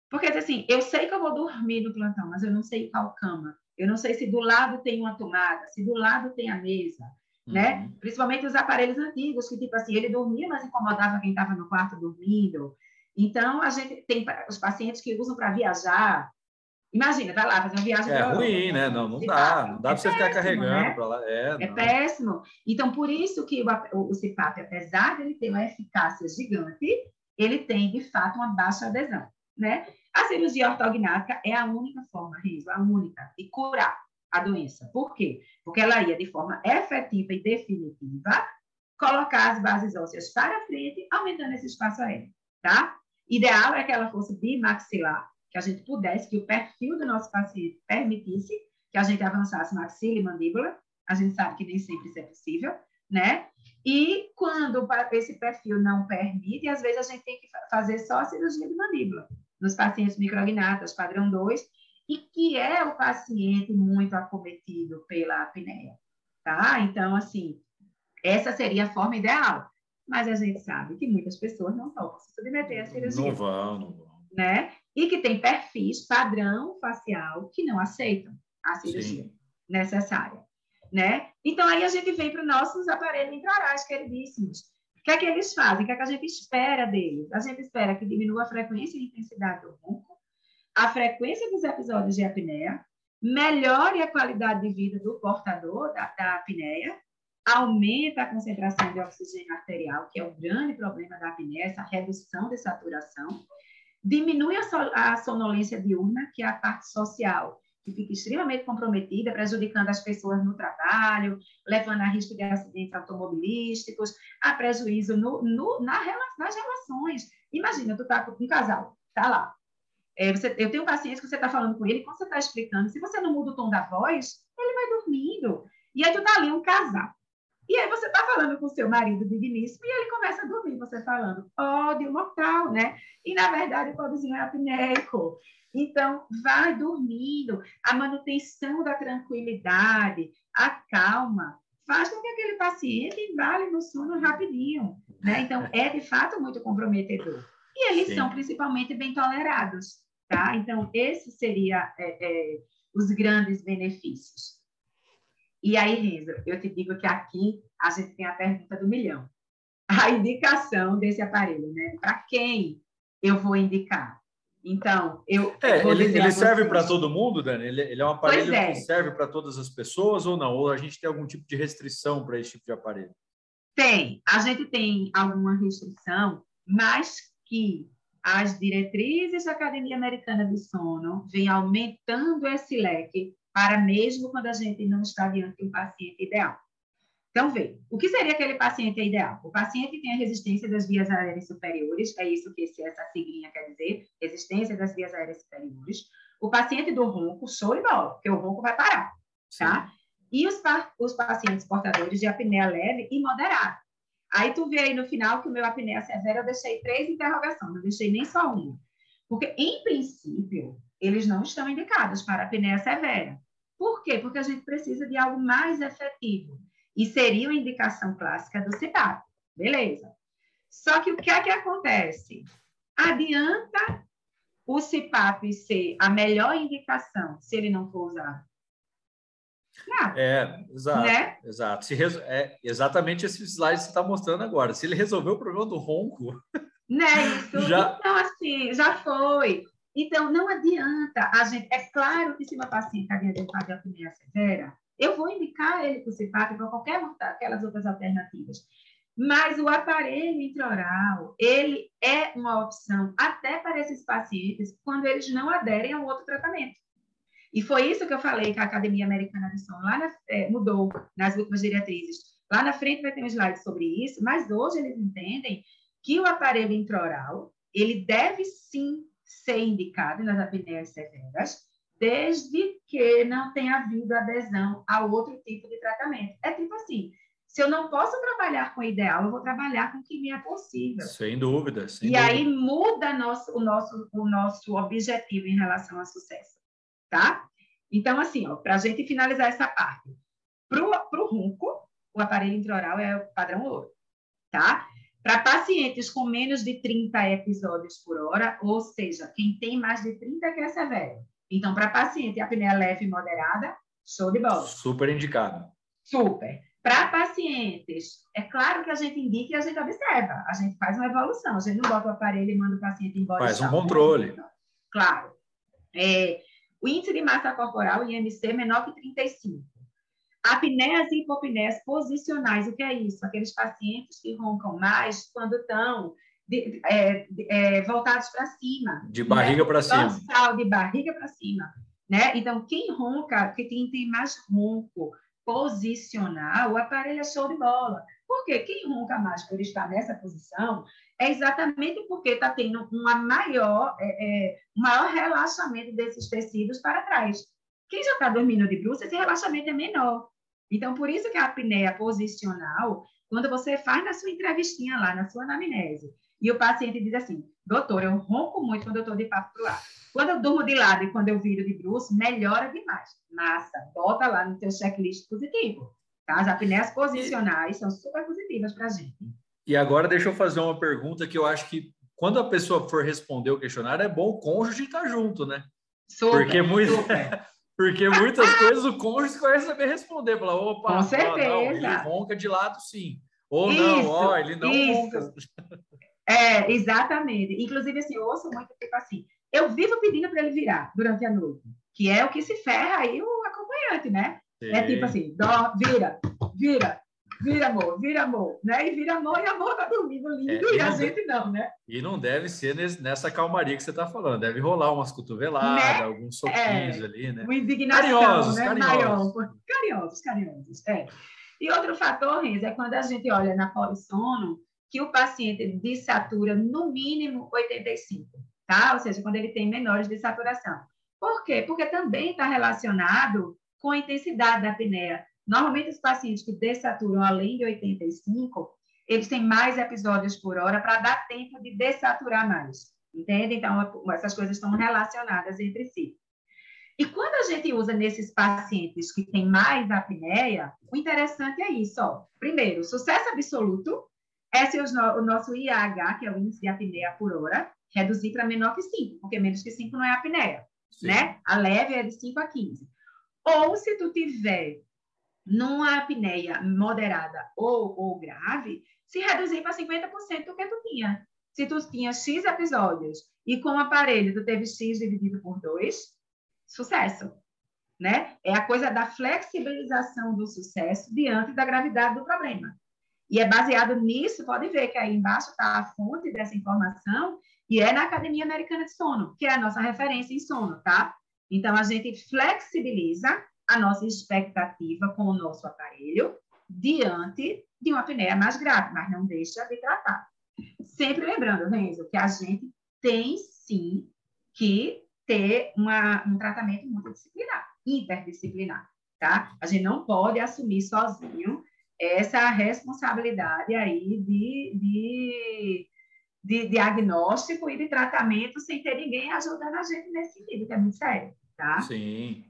[SPEAKER 2] Porque, assim, eu sei que eu vou dormir no plantão, mas eu não sei qual cama. Eu não sei se do lado tem uma tomada, se do lado tem a mesa, né? uhum. né? Principalmente os aparelhos antigos, que, tipo assim, ele dormia, mas incomodava quem estava no quarto dormindo. Então, a gente tem os pacientes que usam para viajar. Imagina, vai lá fazer uma viagem.
[SPEAKER 1] É ruim, né? Não, não dá. Não dá é para você ficar carregando né? para lá. É,
[SPEAKER 2] é péssimo. Então, por isso que o, o CPAP, apesar de ele ter uma eficácia gigante, ele tem, de fato, uma baixa adesão né? A cirurgia ortognática é a única forma, Renzo, a única, de curar a doença. Por quê? Porque ela ia, de forma efetiva e definitiva, colocar as bases ósseas para frente, aumentando esse espaço aéreo, tá? Ideal é que ela fosse bimaxilar, que a gente pudesse, que o perfil do nosso paciente permitisse que a gente avançasse maxila e mandíbula. A gente sabe que nem sempre isso é possível, né? E quando esse perfil não permite, às vezes a gente tem que fazer só a cirurgia de mandíbula nos pacientes micrognatas padrão 2, e que é o paciente muito acometido pela apneia, tá? Então, assim, essa seria a forma ideal. Mas a gente sabe que muitas pessoas não vão se submeter à cirurgia.
[SPEAKER 1] Não vão, não vão.
[SPEAKER 2] Né? E que tem perfis padrão facial que não aceitam a cirurgia Sim. necessária, né? Então, aí a gente vem para os nossos aparelhos intraorais queridíssimos, que é que eles fazem? O que é que a gente espera deles? A gente espera que diminua a frequência e intensidade do ronco, a frequência dos episódios de apneia, melhore a qualidade de vida do portador da, da apneia, aumenta a concentração de oxigênio arterial, que é o grande problema da apneia, essa redução de saturação, diminui a, so, a sonolência diurna, que é a parte social, que fica extremamente comprometida, prejudicando as pessoas no trabalho, levando a risco de acidentes automobilísticos, a prejuízo no, no, na, nas relações. Imagina, tu tá com um casal, tá lá. É, você, eu tenho um paciente que você está falando com ele, quando você está explicando, se você não muda o tom da voz, ele vai dormindo. E aí tu tá ali, um casal. E aí você está falando com seu marido digníssimo e ele começa a dormir, você falando ódio mortal, né? E, na verdade, o pobrezinho é apneico. Então, vai dormindo. A manutenção da tranquilidade, a calma, faz com que aquele paciente embale no sono rapidinho. Né? Então, é de fato muito comprometedor. E eles Sim. são principalmente bem tolerados. Tá? Então, esses seriam é, é, os grandes benefícios. E aí, Renzo, eu te digo que aqui a gente tem a pergunta do milhão. A indicação desse aparelho, né? Para quem eu vou indicar? Então, eu.
[SPEAKER 1] É, ele, ele serve para todo mundo, Dani? Ele, ele é um aparelho é. que serve para todas as pessoas ou não? Ou a gente tem algum tipo de restrição para esse tipo de aparelho?
[SPEAKER 2] Tem. A gente tem alguma restrição, mas que as diretrizes da Academia Americana de Sono vêm aumentando esse leque para mesmo quando a gente não está diante de um paciente ideal. Então, vê, o que seria aquele paciente ideal? O paciente tem a resistência das vias aéreas superiores, é isso que esse, essa siglinha quer dizer, resistência das vias aéreas superiores. O paciente do ronco, show de bola, porque o ronco vai parar, tá? E os, os pacientes portadores de apneia leve e moderada. Aí tu vê aí no final que o meu apneia severa eu deixei três interrogações, não deixei nem só uma. Porque, em princípio, eles não estão indicados para apneia severa. Por quê? Porque a gente precisa de algo mais efetivo e seria uma indicação clássica do CIPAP. Beleza. Só que o que é que acontece? Adianta o CIPAP ser a melhor indicação se ele não for usado?
[SPEAKER 1] Nada. É, exato. Né? Exato. Se reso... é exatamente esse slide que você está mostrando agora. Se ele resolveu o problema do ronco.
[SPEAKER 2] Né, isso. [laughs] Já... Então, assim, já foi. Então, não adianta a gente. É claro que se uma paciente está de apneia severa, eu vou indicar ele para o CIPAP para qualquer aquelas outras alternativas. Mas o aparelho intraoral, ele é uma opção até para esses pacientes quando eles não aderem ao outro tratamento. E foi isso que eu falei que a Academia Americana de Som lá na, é, mudou nas últimas diretrizes. Lá na frente vai ter um slide sobre isso, mas hoje eles entendem que o aparelho intraoral, ele deve sim ser indicado nas apneias severas, desde que não tenha havido adesão a outro tipo de tratamento. É tipo assim, se eu não posso trabalhar com o ideal, eu vou trabalhar com o que me é possível.
[SPEAKER 1] Sem dúvida. Sem
[SPEAKER 2] e
[SPEAKER 1] dúvida.
[SPEAKER 2] aí muda nosso, o, nosso, o nosso objetivo em relação a sucesso, tá? Então, assim, para a gente finalizar essa parte, para o ronco, o aparelho intraoral é o padrão ouro, tá? Para pacientes com menos de 30 episódios por hora, ou seja, quem tem mais de 30 que é severo. Então, para paciente apneia leve e moderada, show de bola.
[SPEAKER 1] Super indicado.
[SPEAKER 2] Super. Para pacientes, é claro que a gente indica e a gente observa, a gente faz uma evolução, a gente não bota o aparelho e manda o paciente embora.
[SPEAKER 1] Faz um controle.
[SPEAKER 2] Claro. É, o índice de massa corporal, IMC, menor que 35. Apneias e hipopneias posicionais, o que é isso? Aqueles pacientes que roncam mais quando estão de, é, é, voltados para cima.
[SPEAKER 1] De barriga né? para cima.
[SPEAKER 2] Dorsal, de barriga para cima. Né? Então, quem ronca, que tem, tem mais ronco posicionar, o aparelho é show de bola. Porque quem ronca mais por estar nessa posição é exatamente porque está tendo uma maior, é, é, um maior relaxamento desses tecidos para trás. Quem já está dormindo de bruxa, esse relaxamento é menor. Então, por isso que a apneia posicional, quando você faz na sua entrevistinha lá, na sua anamnese, e o paciente diz assim, doutor, eu ronco muito quando eu estou de papo para o ar. Quando eu durmo de lado e quando eu viro de bruxo, melhora demais. Massa, bota lá no teu checklist positivo. Tá? As apneias posicionais são super positivas para a gente.
[SPEAKER 1] E agora deixa eu fazer uma pergunta que eu acho que quando a pessoa for responder o questionário, é bom o cônjuge estar junto, né? Super, porque, muito, [laughs] porque muitas coisas o cônjuge vai saber responder. Falar, opa,
[SPEAKER 2] Com certeza. Ó, não,
[SPEAKER 1] ele ronca de lado sim. Ou isso, não, ó, ele não isso. ronca.
[SPEAKER 2] É, exatamente. Inclusive, assim, eu ouço muito tipo assim, eu vivo pedindo para ele virar durante a noite, que é o que se ferra aí o acompanhante, né? Sim. É tipo assim, dó, vira, vira, vira amor, vira amor, né? E vira amor e amor tá dormindo lindo é, e, e a gente não, né?
[SPEAKER 1] E não deve ser nessa calmaria que você tá falando, deve rolar umas cotoveladas, né? alguns soquinhos é, ali, né?
[SPEAKER 2] Uma indignação, carinhosos, né? Carinhosos. Maior, carinhosos, carinhosos, é. E outro fator, Renzo, é quando a gente olha na polissono, que o paciente desatura no mínimo 85 tá? Ou seja, quando ele tem menores de saturação. Por quê? Porque também está relacionado com a intensidade da apneia. Normalmente, os pacientes que dessaturam além de 85, eles têm mais episódios por hora para dar tempo de dessaturar mais. Entende? Então, essas coisas estão relacionadas entre si. E quando a gente usa nesses pacientes que têm mais apneia, o interessante é isso. Ó. Primeiro, sucesso absoluto é se o nosso IAH, que é o índice de apneia por hora, reduzir para menor que 5, porque menos que 5 não é apneia, Sim. né? A leve é de 5 a 15. Ou se tu tiver numa apneia moderada ou, ou grave, se reduzir para 50% do que tu tinha. Se tu tinha X episódios e com o aparelho tu teve X dividido por 2, sucesso. Né? É a coisa da flexibilização do sucesso diante da gravidade do problema. E é baseado nisso, pode ver que aí embaixo está a fonte dessa informação, e é na Academia Americana de Sono, que é a nossa referência em sono, tá? Então, a gente flexibiliza a nossa expectativa com o nosso aparelho diante de uma apneia mais grave, mas não deixa de tratar. Sempre lembrando, Renzo, que a gente tem sim que ter uma, um tratamento multidisciplinar, interdisciplinar, tá? A gente não pode assumir sozinho essa responsabilidade aí de, de de diagnóstico e de tratamento sem ter ninguém ajudando a gente nesse sentido, que é muito sério, tá?
[SPEAKER 1] Sim.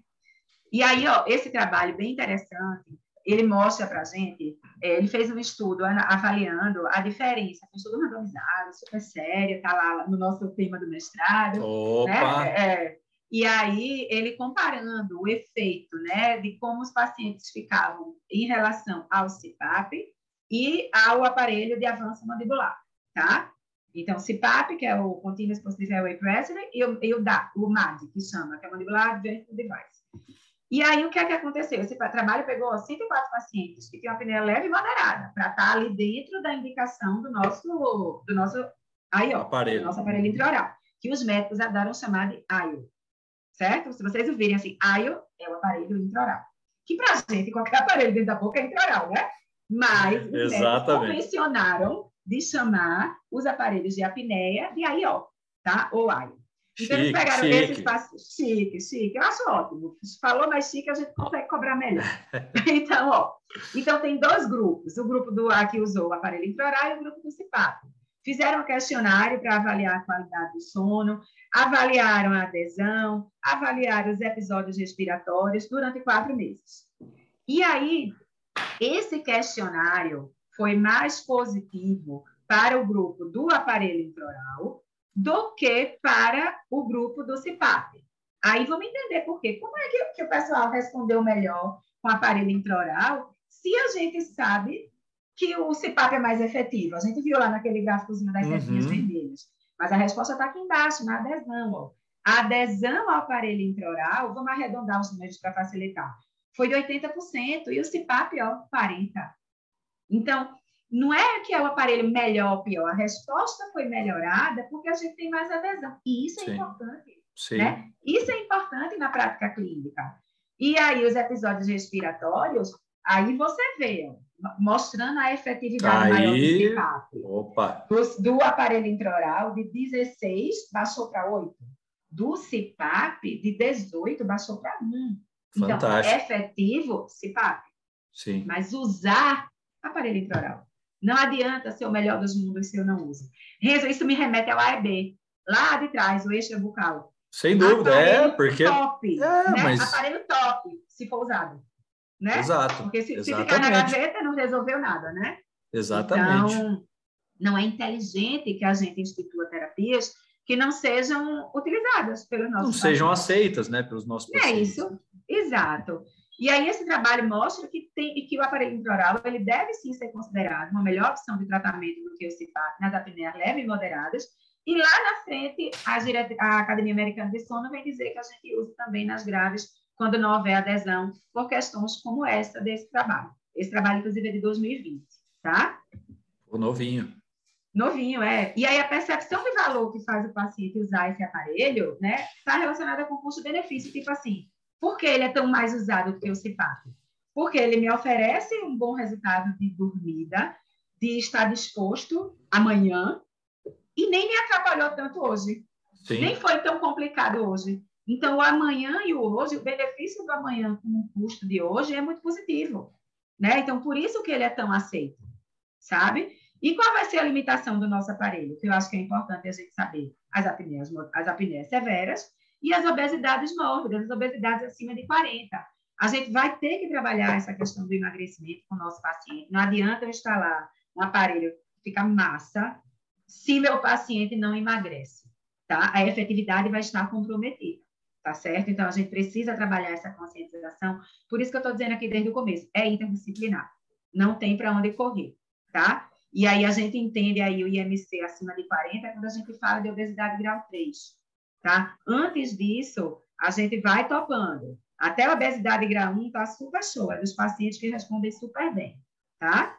[SPEAKER 2] E aí, ó, esse trabalho bem interessante, ele mostra para a gente, é, ele fez um estudo avaliando a diferença, um estudo randomizado, super sério, tá lá no nosso tema do mestrado.
[SPEAKER 1] Opa!
[SPEAKER 2] Né? É, E aí, ele comparando o efeito né, de como os pacientes ficavam em relação ao CPAP e ao aparelho de avanço mandibular, tá? Então, CPAP, que é o Continuous Positive Airway Pressure, e o, e o, DA, o MAD, que chama, que é Mandibular Advanced Device. E aí, o que é que aconteceu? Esse trabalho pegou 104 pacientes que tinham apneia leve e moderada, para estar tá ali dentro da indicação do nosso, do nosso, aí, ó, aparelho. Do nosso aparelho intraoral, que os médicos adoram chamar de IO, certo? Se vocês ouvirem assim, IO é o aparelho intraoral. Que para a gente, qualquer aparelho dentro da boca é intraoral, né? Mas os médicos convencionaram de chamar os aparelhos de apneia de IO, tá? Ou IO. Então, eles pegaram chique. esse espaço. Chique, chique. Eu acho ótimo. Falou mais chique, a gente consegue cobrar melhor. [laughs] [laughs] então, ó. Então, tem dois grupos. O grupo do A que usou o aparelho intraoral e o grupo do CIPAP. Fizeram um questionário para avaliar a qualidade do sono, avaliaram a adesão, avaliaram os episódios respiratórios durante quatro meses. E aí, esse questionário foi mais positivo para o grupo do aparelho intraoral do que para o grupo do CIPAP. Aí vamos entender por quê. Como é que, que o pessoal respondeu melhor com o aparelho intraoral se a gente sabe que o CIPAP é mais efetivo? A gente viu lá naquele gráficozinho das uhum. vermelhas. Mas a resposta está aqui embaixo, na adesão. Ó. A adesão ao aparelho intraoral, vamos arredondar os números para facilitar, foi de 80% e o CIPAP, ó, 40%. Então, não é que é o aparelho melhor ou pior, a resposta foi melhorada porque a gente tem mais adesão. E isso é Sim. importante. Sim. Né? Isso é importante na prática clínica. E aí, os episódios respiratórios, aí você vê, mostrando a efetividade aí, maior do CPAP. Opa. Do, do aparelho intraoral, de 16 baixou para 8. Do CPAP, de 18 baixou para 1. Então, Fantástico. Então, efetivo, CPAP. Sim. Mas usar aparelho intraoral. Não adianta ser o melhor dos mundos se eu não uso. Renzo, isso me remete ao AEB, lá de trás, o eixo bucal.
[SPEAKER 1] Sem dúvida, é, aparelho é, porque...
[SPEAKER 2] Top, é, né? mas... Aparelho top, se for usado. Né?
[SPEAKER 1] Exato.
[SPEAKER 2] Porque se, se ficar na gaveta, não resolveu nada, né?
[SPEAKER 1] Exatamente.
[SPEAKER 2] Então, não é inteligente que a gente institua terapias que não sejam utilizadas pelos nossos
[SPEAKER 1] Não pacientes. sejam aceitas, né, pelos nossos
[SPEAKER 2] é pacientes. É isso, exato. E aí esse trabalho mostra que, tem, que o aparelho intraoral ele deve sim ser considerado uma melhor opção de tratamento do que o CPAP nas apneias leves e moderadas. E lá na frente, a, a Academia Americana de Sono vem dizer que a gente usa também nas graves quando não houver adesão por questões como essa desse trabalho. Esse trabalho, inclusive, é de 2020, tá?
[SPEAKER 1] O novinho.
[SPEAKER 2] Novinho, é. E aí a percepção de valor que faz o paciente usar esse aparelho, né, está relacionada com custo-benefício, tipo assim, por que ele é tão mais usado do que o CPAP? Porque ele me oferece um bom resultado de dormida, de estar disposto amanhã, e nem me atrapalhou tanto hoje. Sim. Nem foi tão complicado hoje. Então, o amanhã e o hoje, o benefício do amanhã com o custo de hoje é muito positivo. Né? Então, por isso que ele é tão aceito, sabe? E qual vai ser a limitação do nosso aparelho? Que eu acho que é importante a gente saber. As apneias, as apneias severas e as obesidades mórbidas, as obesidades acima de 40. A gente vai ter que trabalhar essa questão do emagrecimento com o nosso paciente. Não adianta eu instalar um aparelho que fica massa se meu paciente não emagrece, tá? A efetividade vai estar comprometida, tá certo? Então, a gente precisa trabalhar essa conscientização. Por isso que eu estou dizendo aqui desde o começo, é interdisciplinar. Não tem para onde correr, tá? E aí a gente entende aí o IMC acima de 40 quando a gente fala de obesidade grau 3 tá? Antes disso, a gente vai topando. Até a obesidade grau 1 está super show, é dos pacientes que respondem super bem, tá?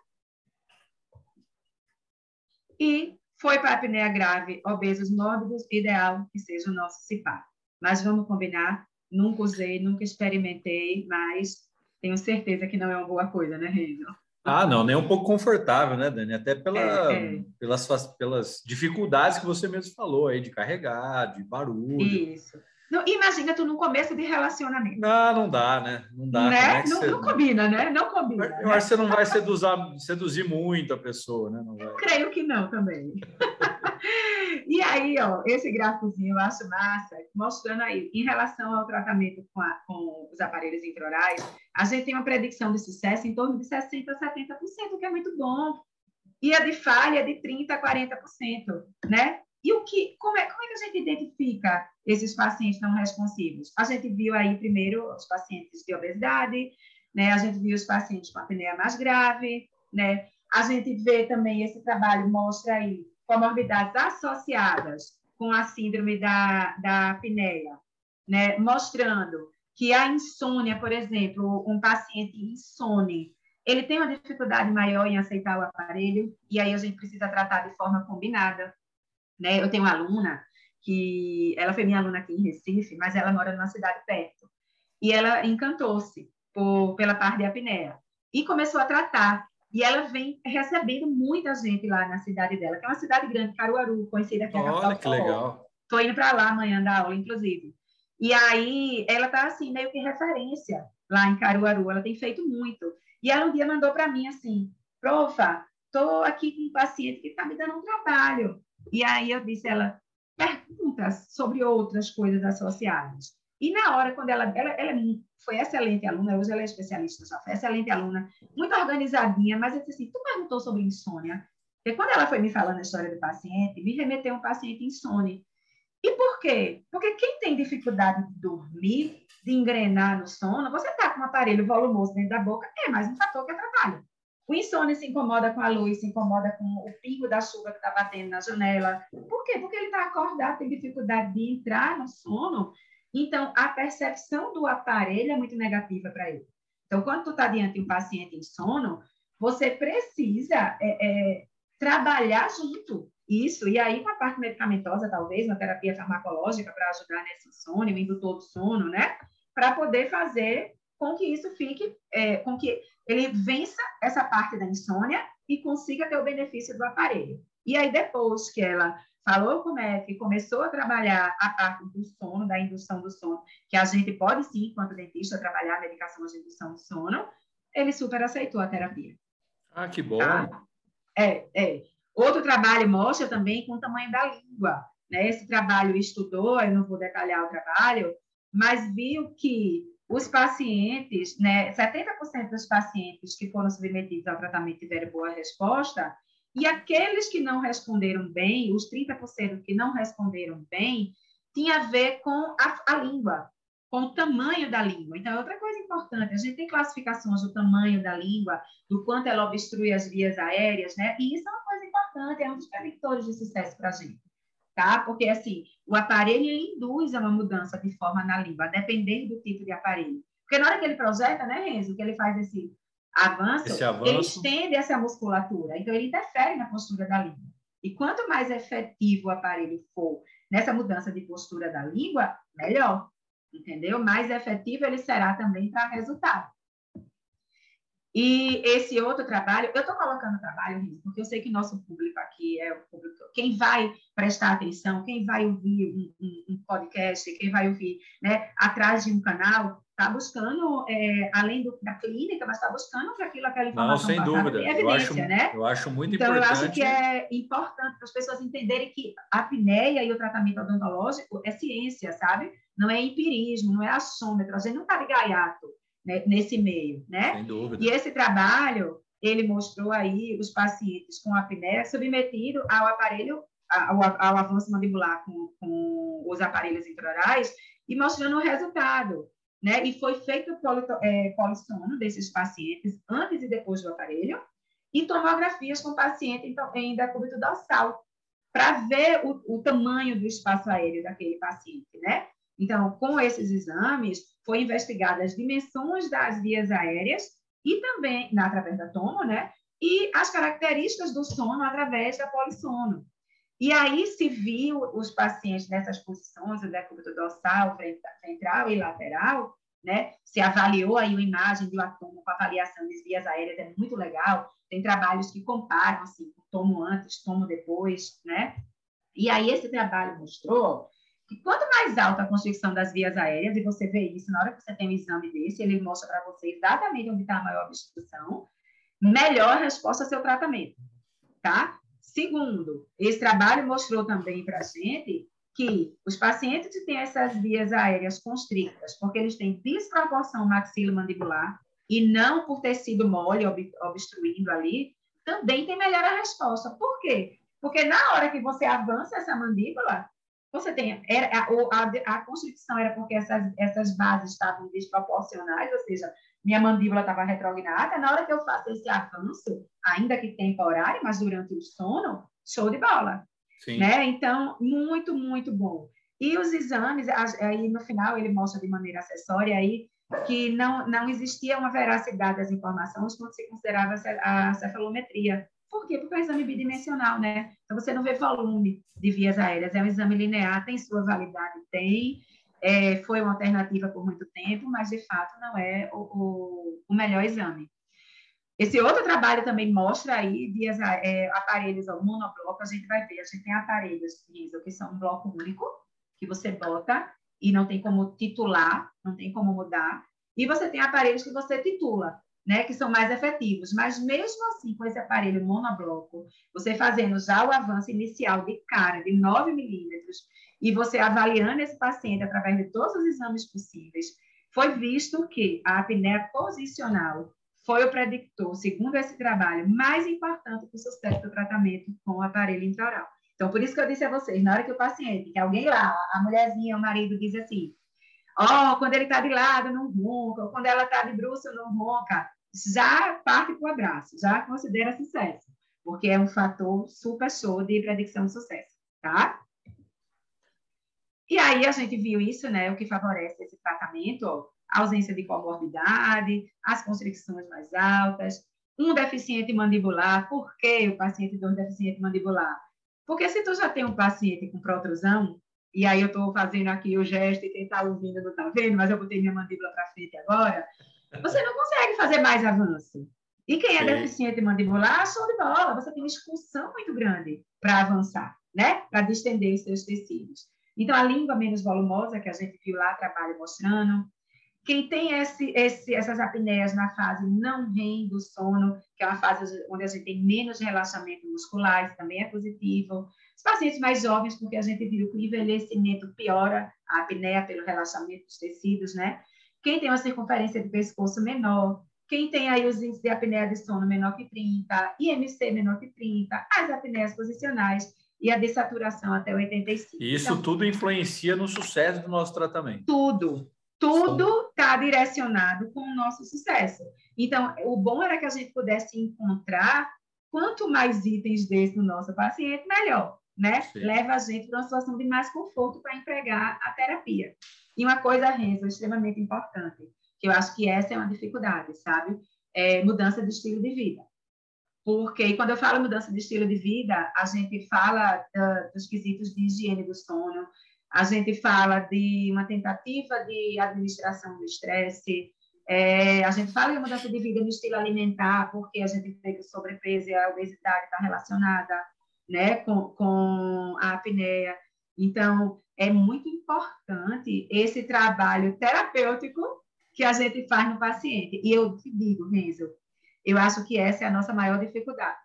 [SPEAKER 2] E foi para apneia grave, obesos mórbidos, ideal que seja o nosso CIPAP. Mas vamos combinar, nunca usei, nunca experimentei, mas tenho certeza que não é uma boa coisa, né, Renzo?
[SPEAKER 1] Ah, não, nem um pouco confortável, né, Dani? Até pela, é, é. Pelas, pelas dificuldades que você mesmo falou aí, de carregar, de barulho.
[SPEAKER 2] Isso. Não, imagina tu no começo de relacionamento.
[SPEAKER 1] Não, não dá, né? Não dá.
[SPEAKER 2] Né? É não, você... não, combina, né? Não combina.
[SPEAKER 1] Eu né? acho que você não vai seduzir, seduzir muito a pessoa, né? Não vai.
[SPEAKER 2] Eu creio que não também. [laughs] e aí, ó, esse gráficozinho eu acho massa, mostrando aí, em relação ao tratamento com, a, com os aparelhos intraorais, a gente tem uma predição de sucesso em torno de 60% a 70%, que é muito bom. E a de falha é de 30% a 40%, né? E o que, como, é, como é que a gente identifica esses pacientes não responsivos? A gente viu aí primeiro os pacientes de obesidade, né? A gente viu os pacientes com apneia mais grave, né? A gente vê também esse trabalho mostra aí comorbidades associadas com a síndrome da, da apneia, né? Mostrando que a insônia, por exemplo, um paciente insone, ele tem uma dificuldade maior em aceitar o aparelho, e aí a gente precisa tratar de forma combinada. Né? Eu tenho uma aluna que ela foi minha aluna aqui em Recife, mas ela mora numa cidade perto. E ela encantou-se pela parte de apneia e começou a tratar. E ela vem recebendo muita gente lá na cidade dela, que é uma cidade grande, Caruaru, conhecida aqui
[SPEAKER 1] Olha, que legal.
[SPEAKER 2] Estou indo para lá amanhã da aula, inclusive. E aí ela está assim meio que referência lá em Caruaru. Ela tem feito muito. E ela um dia mandou para mim assim, profa, estou aqui com um paciente que está me dando um trabalho. E aí eu disse ela, perguntas sobre outras coisas associadas. E na hora, quando ela, ela, ela é foi excelente aluna, hoje ela é especialista, já foi excelente aluna, muito organizadinha, mas eu disse assim, tu perguntou sobre insônia? Porque quando ela foi me falando a história do paciente, me remeteu um paciente insone. E por quê? Porque quem tem dificuldade de dormir, de engrenar no sono, você está com um aparelho volumoso dentro da boca, é mais um fator que atrapalha. O insônia se incomoda com a luz, se incomoda com o pingo da chuva que está batendo na janela. Por quê? Porque ele está acordado, tem dificuldade de entrar no sono. Então, a percepção do aparelho é muito negativa para ele. Então, quando tu está diante de um paciente em sono, você precisa é, é, trabalhar junto isso, e aí com a parte medicamentosa, talvez, uma terapia farmacológica para ajudar nesse sono, o indutor do sono, né? Para poder fazer com que isso fique, é, com que ele vença essa parte da insônia e consiga ter o benefício do aparelho. E aí, depois que ela falou com o e começou a trabalhar a parte do sono, da indução do sono, que a gente pode sim, enquanto dentista, trabalhar a medicação de indução do sono, ele super aceitou a terapia.
[SPEAKER 1] Ah, que bom!
[SPEAKER 2] Tá? É, é. Outro trabalho mostra também com o tamanho da língua. Né? Esse trabalho estudou, eu não vou detalhar o trabalho, mas viu que os pacientes, né, 70% dos pacientes que foram submetidos ao tratamento tiveram boa resposta, e aqueles que não responderam bem, os 30% que não responderam bem, tinha a ver com a, a língua, com o tamanho da língua. Então, é outra coisa importante, a gente tem classificações do tamanho da língua, do quanto ela obstrui as vias aéreas, né? E isso é uma coisa importante, é um dos predictores de sucesso para a gente, tá? Porque, assim, o aparelho induz a uma mudança de forma na língua, dependendo do tipo de aparelho. Porque na hora que ele projeta, né, Renzo, que ele faz esse avanço, esse avanço, ele estende essa musculatura, então ele interfere na postura da língua. E quanto mais efetivo o aparelho for nessa mudança de postura da língua, melhor entendeu? Mais efetivo ele será também para resultado. E esse outro trabalho, eu estou colocando trabalho, porque eu sei que nosso público aqui é o público, quem vai prestar atenção, quem vai ouvir um, um, um podcast, quem vai ouvir né, atrás de um canal, está buscando, é, além do, da clínica, mas está buscando que aquilo, aquela informação
[SPEAKER 1] Não, sem dúvida.
[SPEAKER 2] evidência, eu acho,
[SPEAKER 1] né? Eu acho muito
[SPEAKER 2] então,
[SPEAKER 1] importante.
[SPEAKER 2] Então, eu acho que é importante para as pessoas entenderem que a apneia e o tratamento odontológico é ciência, sabe? Não é empirismo, não é achômetro. A gente não está de gaiato né, nesse meio, né?
[SPEAKER 1] Sem dúvida.
[SPEAKER 2] E esse trabalho, ele mostrou aí os pacientes com apneia submetido ao aparelho, ao, ao avanço mandibular com, com os aparelhos intraorais e mostrando o resultado né? E foi feito o é, polissono desses pacientes antes e depois do aparelho e tomografias com paciente então, em decúbito dorsal para ver o, o, tamanho do espaço aéreo daquele paciente, né? Então, com esses exames, foi investigada as dimensões das vias aéreas e também, através da tomo, né? E as características do sono através da polissono. E aí se viu os pacientes nessas posições, o decúbito dorsal, central e lateral, né? Se avaliou aí uma imagem do atomo com avaliação das vias aéreas, é muito legal. Tem trabalhos que comparam, assim, tomo antes, tomo depois, né? E aí esse trabalho mostrou que quanto mais alta a constricção das vias aéreas, e você vê isso na hora que você tem um exame desse, ele mostra para você exatamente onde está a maior obstrução, melhor a resposta ao seu tratamento, tá? Segundo, esse trabalho mostrou também para a gente que os pacientes que têm essas vias aéreas constrictas, porque eles têm desproporção maxilomandibular e não por tecido mole obstruindo ali, também tem melhor a resposta. Por quê? Porque na hora que você avança essa mandíbula, você tem era, a, a, a era porque essas, essas bases estavam desproporcionais, ou seja, minha mandíbula estava retrogradada. Na hora que eu faço esse avanço, ainda que temporário, mas durante o sono, show de bola. Sim. Né? Então, muito, muito bom. E os exames, aí no final ele mostra de maneira acessória aí que não, não existia uma veracidade das informações quando se considerava a cefalometria. Por quê? Porque é um exame bidimensional, né? Então, você não vê volume de vias aéreas, é um exame linear, tem sua validade? Tem. É, foi uma alternativa por muito tempo, mas, de fato, não é o, o, o melhor exame. Esse outro trabalho também mostra aí vias, é, aparelhos ó, monobloco, a gente vai ver, a gente tem aparelhos, que são um bloco único, que você bota e não tem como titular, não tem como mudar, e você tem aparelhos que você titula né, que são mais efetivos. Mas mesmo assim, com esse aparelho monobloco, você fazendo já o avanço inicial de cara de 9 milímetros e você avaliando esse paciente através de todos os exames possíveis, foi visto que a apneia posicional foi o predictor, segundo esse trabalho, mais importante para o sucesso do tratamento com o aparelho intraoral. Então, por isso que eu disse a vocês, na hora que o paciente, que alguém lá, a mulherzinha, o marido, diz assim, ó, oh, quando ele está de lado, não ronca, ou quando ela está de bruxo, não ronca, já parte para o abraço, já considera sucesso, porque é um fator super show de predicção de sucesso, tá? E aí a gente viu isso, né? O que favorece esse tratamento, ó, a ausência de comorbidade, as constricções mais altas, um deficiente mandibular. Por que o paciente tem um deficiente mandibular? Porque se tu já tem um paciente com protrusão, e aí eu estou fazendo aqui o gesto e quem está ouvindo não está vendo, mas eu botei minha mandíbula para frente agora, você não consegue fazer mais avanço. E quem é Sim. deficiente mandibular, show de bola, você tem uma expulsão muito grande para avançar, né? Para distender os seus tecidos. Então, a língua menos volumosa, que a gente viu lá, trabalho mostrando. Quem tem esse, esse, essas apneias na fase não REM do sono, que é uma fase onde a gente tem menos relaxamento muscular, também é positivo. Os pacientes mais jovens, porque a gente viu que o envelhecimento piora a apneia pelo relaxamento dos tecidos, né? quem tem uma circunferência de pescoço menor, quem tem aí os índices de apneia de sono menor que 30, IMC menor que 30, as apneias posicionais e a dessaturação até 85.
[SPEAKER 1] E isso então, tudo influencia no sucesso do nosso tratamento.
[SPEAKER 2] Tudo. Tudo está direcionado com o nosso sucesso. Então, o bom era que a gente pudesse encontrar quanto mais itens desse no nosso paciente, melhor, né? Sim. Leva a gente para uma situação de mais conforto para empregar a terapia. E uma coisa, Renzo, extremamente importante, que eu acho que essa é uma dificuldade, sabe? É mudança de estilo de vida. Porque quando eu falo mudança de estilo de vida, a gente fala uh, dos quesitos de higiene do sono, a gente fala de uma tentativa de administração do estresse, é, a gente fala em mudança de vida no estilo alimentar, porque a gente vê que o sobrepeso e a obesidade está relacionada né, com, com a apneia. Então, é muito importante esse trabalho terapêutico que a gente faz no paciente. E eu te digo, Renzo, eu acho que essa é a nossa maior dificuldade.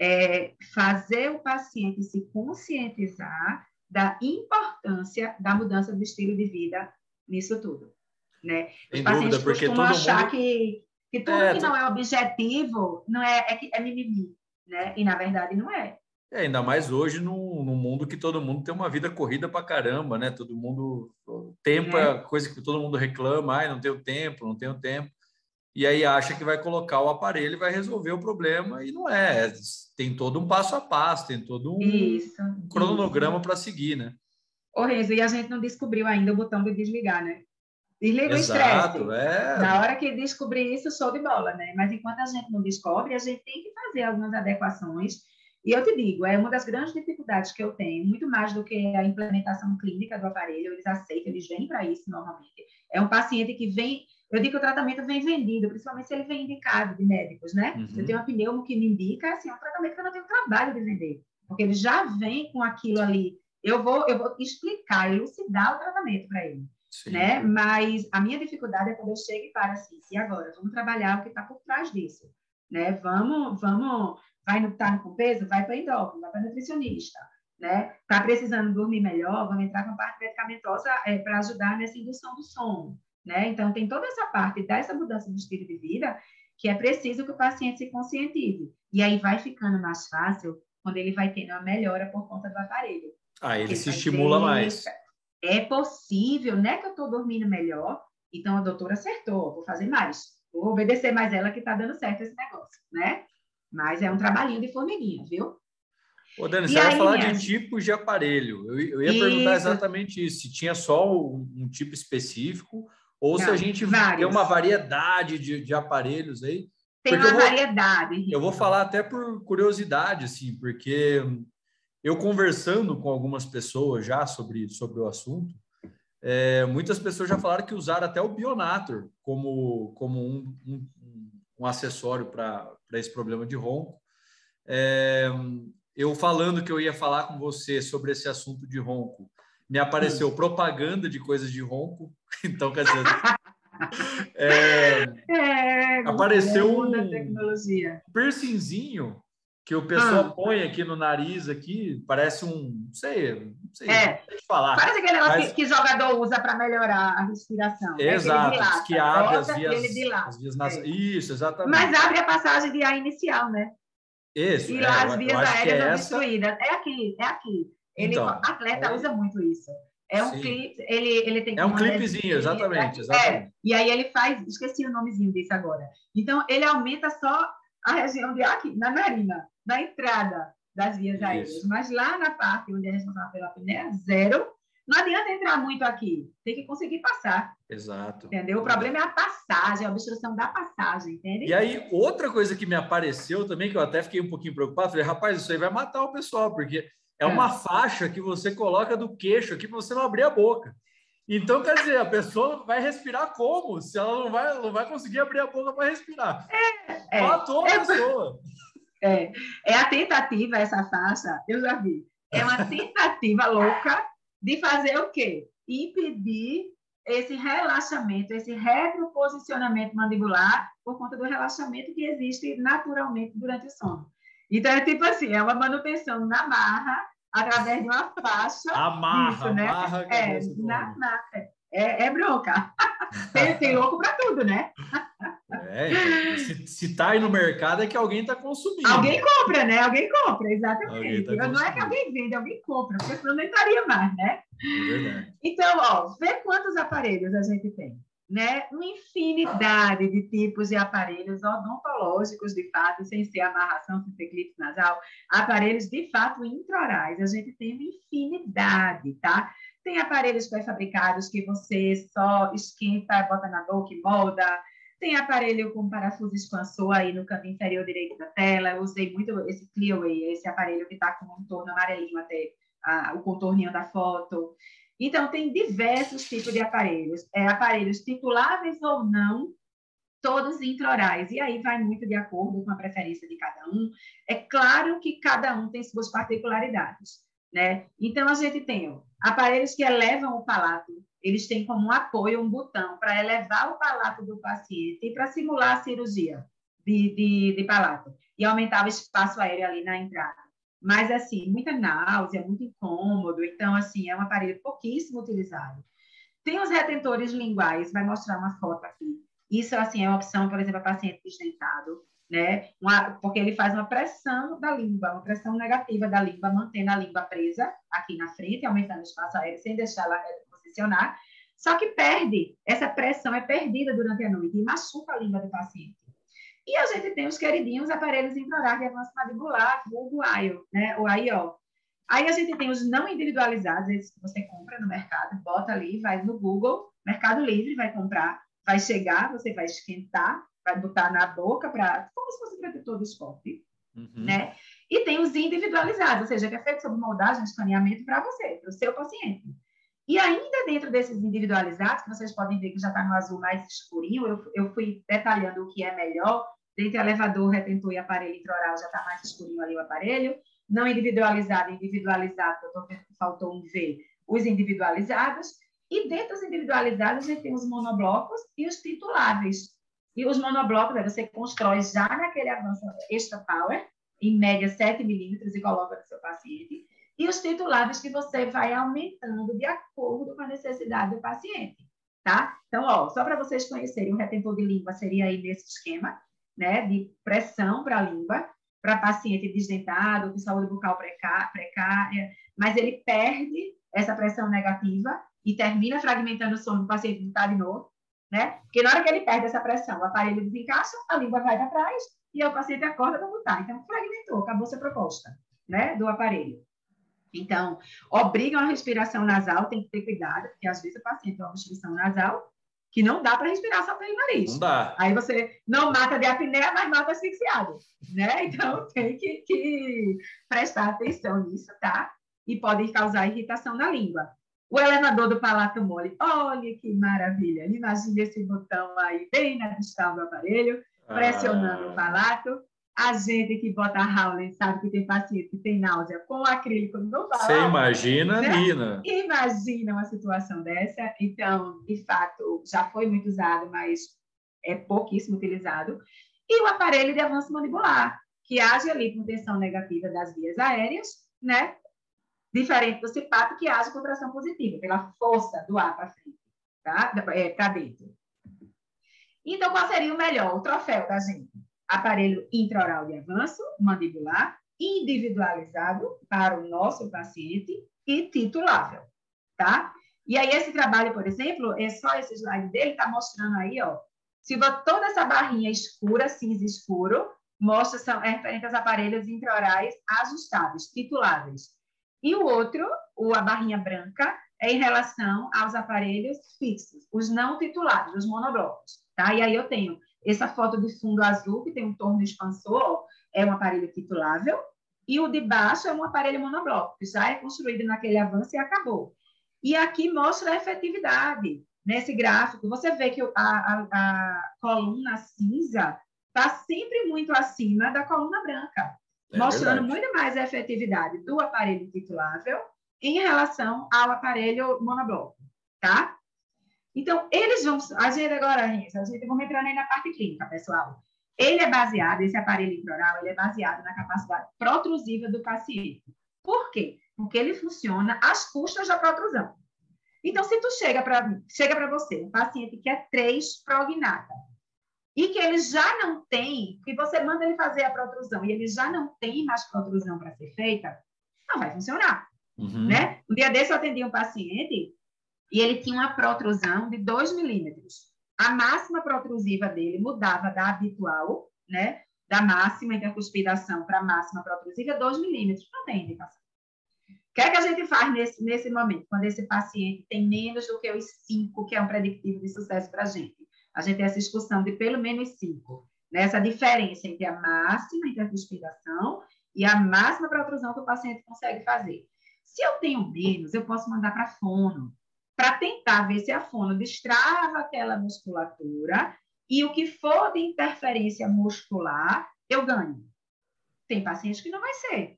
[SPEAKER 2] É fazer o paciente se conscientizar da importância da mudança do estilo de vida nisso tudo. Né? Os pacientes dúvida, costumam achar mundo... que, que tudo é, que não é objetivo não é, é, é mimimi, né? E, na verdade, não é.
[SPEAKER 1] É, ainda mais hoje no, no mundo que todo mundo tem uma vida corrida para caramba, né? Todo mundo tempo é. é coisa que todo mundo reclama, ai, não tenho tempo, não tenho tempo. E aí acha que vai colocar o aparelho e vai resolver o problema e não é. Tem todo um passo a passo, tem todo um, isso, um cronograma para seguir, né?
[SPEAKER 2] Ô, Renzo, e a gente não descobriu ainda o botão de desligar, né? Desliga Exato, o estresse. É. Na hora que descobrir isso, show de bola, né? Mas enquanto a gente não descobre, a gente tem que fazer algumas adequações e eu te digo, é uma das grandes dificuldades que eu tenho, muito mais do que a implementação clínica do aparelho, eles aceitam, eles vêm para isso normalmente. É um paciente que vem, eu digo que o tratamento vem vendido, principalmente se ele vem indicado de médicos, né? Uhum. Se eu tenho uma pneumo que me indica, assim, é um tratamento que eu não tenho trabalho de vender, porque ele já vem com aquilo ali. Eu vou, eu vou explicar, elucidar o tratamento para ele. Sim. Né? Mas a minha dificuldade é quando eu chego e paro assim, e agora? Vamos trabalhar o que está por trás disso. Né? Vamos, vamos vai no, tá com peso, vai para endócrino, vai para nutricionista, né? Tá precisando dormir melhor, vamos entrar com a parte medicamentosa é, para ajudar nessa indução do sono, né? Então, tem toda essa parte dessa mudança de estilo de vida que é preciso que o paciente se conscientize. E aí vai ficando mais fácil quando ele vai tendo uma melhora por conta do aparelho.
[SPEAKER 1] Ah, ele, ele se estimula mais.
[SPEAKER 2] É possível, né, que eu estou dormindo melhor, então a doutora acertou, vou fazer mais, vou obedecer mais ela que está dando certo esse negócio, né? Mas é um trabalhinho de formiguinha, viu?
[SPEAKER 1] Ô, Dani, e você aí, vai falar de tipos de aparelho. Eu, eu ia isso. perguntar exatamente isso, se tinha só um, um tipo específico ou Não, se a gente vários. tem uma variedade de, de aparelhos aí.
[SPEAKER 2] Tem uma vou, variedade. Henrique.
[SPEAKER 1] Eu vou falar até por curiosidade, assim, porque eu conversando com algumas pessoas já sobre, sobre o assunto, é, muitas pessoas já falaram que usaram até o Bionator como, como um, um, um acessório para esse problema de ronco. É, eu falando que eu ia falar com você sobre esse assunto de ronco, me apareceu propaganda de coisas de ronco. [laughs] Então, quer dizer, é, é, apareceu um piercingzinho que o pessoal ah. põe aqui no nariz aqui, parece um, não sei, não sei,
[SPEAKER 2] é. não sei falar. Parece aquele negócio mas... que, que jogador usa para melhorar a respiração.
[SPEAKER 1] Né? Exato, que abre as vias, as vias nas... É. Isso, exatamente.
[SPEAKER 2] Mas abre a passagem de ar inicial, né?
[SPEAKER 1] Isso.
[SPEAKER 2] E é, lá as vias aéreas é obstruídas. É aqui, é aqui. Ele, então, atleta é... usa muito isso. É um Sim. clipe, ele, ele tem
[SPEAKER 1] É um clipezinho, exatamente, exatamente.
[SPEAKER 2] É, e aí ele faz, esqueci o nomezinho desse agora. Então, ele aumenta só a região de aqui, na narina, na entrada das vias aéreas. Mas lá na parte onde é responsável pela apneia, zero. Não adianta entrar muito aqui, tem que conseguir passar.
[SPEAKER 1] Exato.
[SPEAKER 2] Entendeu? O problema é a passagem, a obstrução da passagem, entende?
[SPEAKER 1] E aí, outra coisa que me apareceu também, que eu até fiquei um pouquinho preocupado, falei, rapaz, isso aí vai matar o pessoal, porque é uma é. faixa que você coloca do queixo aqui para você não abrir a boca. Então, quer dizer, a pessoa vai respirar como? Se ela não vai, não vai conseguir abrir a boca para respirar. É, é, Matou a é, pessoa.
[SPEAKER 2] É, é a tentativa, essa faixa, eu já vi. É uma tentativa louca de fazer o quê? Impedir esse relaxamento, esse retroposicionamento mandibular por conta do relaxamento que existe naturalmente durante o sono. Então, é tipo assim, é uma manutenção na marra, através de uma faixa.
[SPEAKER 1] Amarra, né? amarra.
[SPEAKER 2] É, na, na, é, é bronca. [laughs] tem, tem louco para tudo, né?
[SPEAKER 1] É, então, se, se tá aí no mercado é que alguém está consumindo.
[SPEAKER 2] Alguém compra, né? Alguém compra, exatamente. Tá não é que alguém vende, alguém compra, porque senão não estaria mais, né? É verdade. Então, ó, vê quantos aparelhos a gente tem né, uma infinidade de tipos de aparelhos odontológicos, de fato, sem ser amarração, sem ser clipe nasal, aparelhos de fato intraorais. A gente tem uma infinidade, tá? Tem aparelhos pré-fabricados que você só esquenta, bota na boca e molda. Tem aparelho com parafuso expansor aí no canto inferior direito da tela. Eu usei muito esse Clearway, esse aparelho que está com um contorno amarelinho até o contorninho da foto. Então, tem diversos tipos de aparelhos. É, aparelhos tituláveis ou não, todos intraorais. E aí vai muito de acordo com a preferência de cada um. É claro que cada um tem suas particularidades, né? Então, a gente tem aparelhos que elevam o palato. Eles têm como apoio um botão para elevar o palato do paciente e para simular a cirurgia de, de, de palato e aumentar o espaço aéreo ali na entrada. Mas, assim, muita náusea, muito incômodo. Então, assim, é um aparelho pouquíssimo utilizado. Tem os retentores linguais, vai mostrar uma foto aqui. Isso, assim, é uma opção, por exemplo, para paciente desdentado, né? Uma, porque ele faz uma pressão da língua, uma pressão negativa da língua, mantendo a língua presa aqui na frente, aumentando o espaço aéreo, sem deixar ela posicionar. Só que perde, essa pressão é perdida durante a noite e machuca a língua do paciente. E a gente tem os queridinhos aparelhos intraorais de avanço mandibular, vulgo AIO, né? o AIO. Aí a gente tem os não individualizados, esses que você compra no mercado, bota ali, vai no Google, Mercado Livre, vai comprar, vai chegar, você vai esquentar, vai botar na boca para como se fosse protetor do esporte, uhum. né? E tem os individualizados, ou seja, que é feito sob moldagem, escaneamento para você, para o seu paciente. E ainda dentro desses individualizados, que vocês podem ver que já está no azul mais escurinho, eu, eu fui detalhando o que é melhor, Dentro elevador, retentor e aparelho intraoral já está mais escurinho ali o aparelho. Não individualizado, individualizado, eu estou vendo que faltou um V, os individualizados. E dentro dos individualizados, a gente tem os monoblocos e os tituláveis. E os monoblocos, né, você constrói já naquele avanço extra power, em média 7 milímetros, e coloca no seu paciente. E os tituláveis que você vai aumentando de acordo com a necessidade do paciente, tá? Então, ó, só para vocês conhecerem, o retentor de língua seria aí nesse esquema né, de pressão para a língua. para paciente desdentado, com saúde bucal precária, mas ele perde essa pressão negativa e termina fragmentando o sono do paciente de de novo, né? Porque na hora que ele perde essa pressão, o aparelho desencaixa, a língua vai para trás e o paciente acorda para voltar. Então, fragmentou, acabou essa proposta, né, do aparelho. Então, obrigam a respiração nasal, tem que ter cuidado, porque às vezes o paciente tem uma obstrução nasal que não dá para respirar só pelo nariz.
[SPEAKER 1] Não dá.
[SPEAKER 2] Aí você não mata de apneia, mas mata asfixiado, né? [laughs] Então, tem que, que prestar atenção nisso, tá? E pode causar irritação na língua. O elevador do palato mole, olha que maravilha! Imagine esse botão aí bem na distal do aparelho, pressionando ah. o palato a gente que bota Howley sabe que tem paciente que tem náusea com acrílico no balão.
[SPEAKER 1] Você imagina, né? Nina?
[SPEAKER 2] Imagina uma situação dessa. Então, de fato, já foi muito usado, mas é pouquíssimo utilizado. E o aparelho de avanço mandibular, que age ali com tensão negativa das vias aéreas, né? Diferente do CPAP, que age com tração positiva, pela força do ar para frente, tá? É, para dentro. Então, qual seria o melhor? O troféu da gente aparelho intraoral de avanço mandibular, individualizado para o nosso paciente e titulável, tá? E aí, esse trabalho, por exemplo, é só esse slide dele, está mostrando aí, ó, se toda essa barrinha escura, cinza escuro, mostra são é referente aos aparelhos intraorais ajustáveis, tituláveis. E o outro, o, a barrinha branca, é em relação aos aparelhos fixos, os não titulados, os monoblocos, tá? E aí eu tenho essa foto de fundo azul, que tem um torno expansor, é um aparelho titulável, e o de baixo é um aparelho monobloco, que já é construído naquele avanço e acabou. E aqui mostra a efetividade. Nesse gráfico, você vê que a, a, a coluna cinza está sempre muito acima da coluna branca, é mostrando verdade. muito mais a efetividade do aparelho titulável em relação ao aparelho monobloco, tá? Então, eles vão. A gente agora, a gente, vamos entrar aí na parte clínica, pessoal. Ele é baseado, esse aparelho intraoral, ele é baseado na capacidade protrusiva do paciente. Por quê? Porque ele funciona às custas da protrusão. Então, se tu chega para chega você, um paciente que é 3 prognata, e que ele já não tem, que você manda ele fazer a protrusão e ele já não tem mais protrusão para ser feita, não vai funcionar. Uhum. Né? Um dia desse eu atendi um paciente e ele tinha uma protrusão de 2 milímetros. A máxima protrusiva dele mudava da habitual, né? Da máxima intercuspidação para a máxima protrusiva, 2 milímetros. Não tem indicação. O que é que a gente faz nesse, nesse momento, quando esse paciente tem menos do que os 5, que é um predictivo de sucesso para a gente? A gente tem essa discussão de pelo menos 5. Nessa né? diferença entre a máxima intercuspidação e a máxima protrusão que o paciente consegue fazer. Se eu tenho menos, eu posso mandar para fono para tentar ver se a fono destrava aquela musculatura e o que for de interferência muscular, eu ganho. Tem pacientes que não vai ser.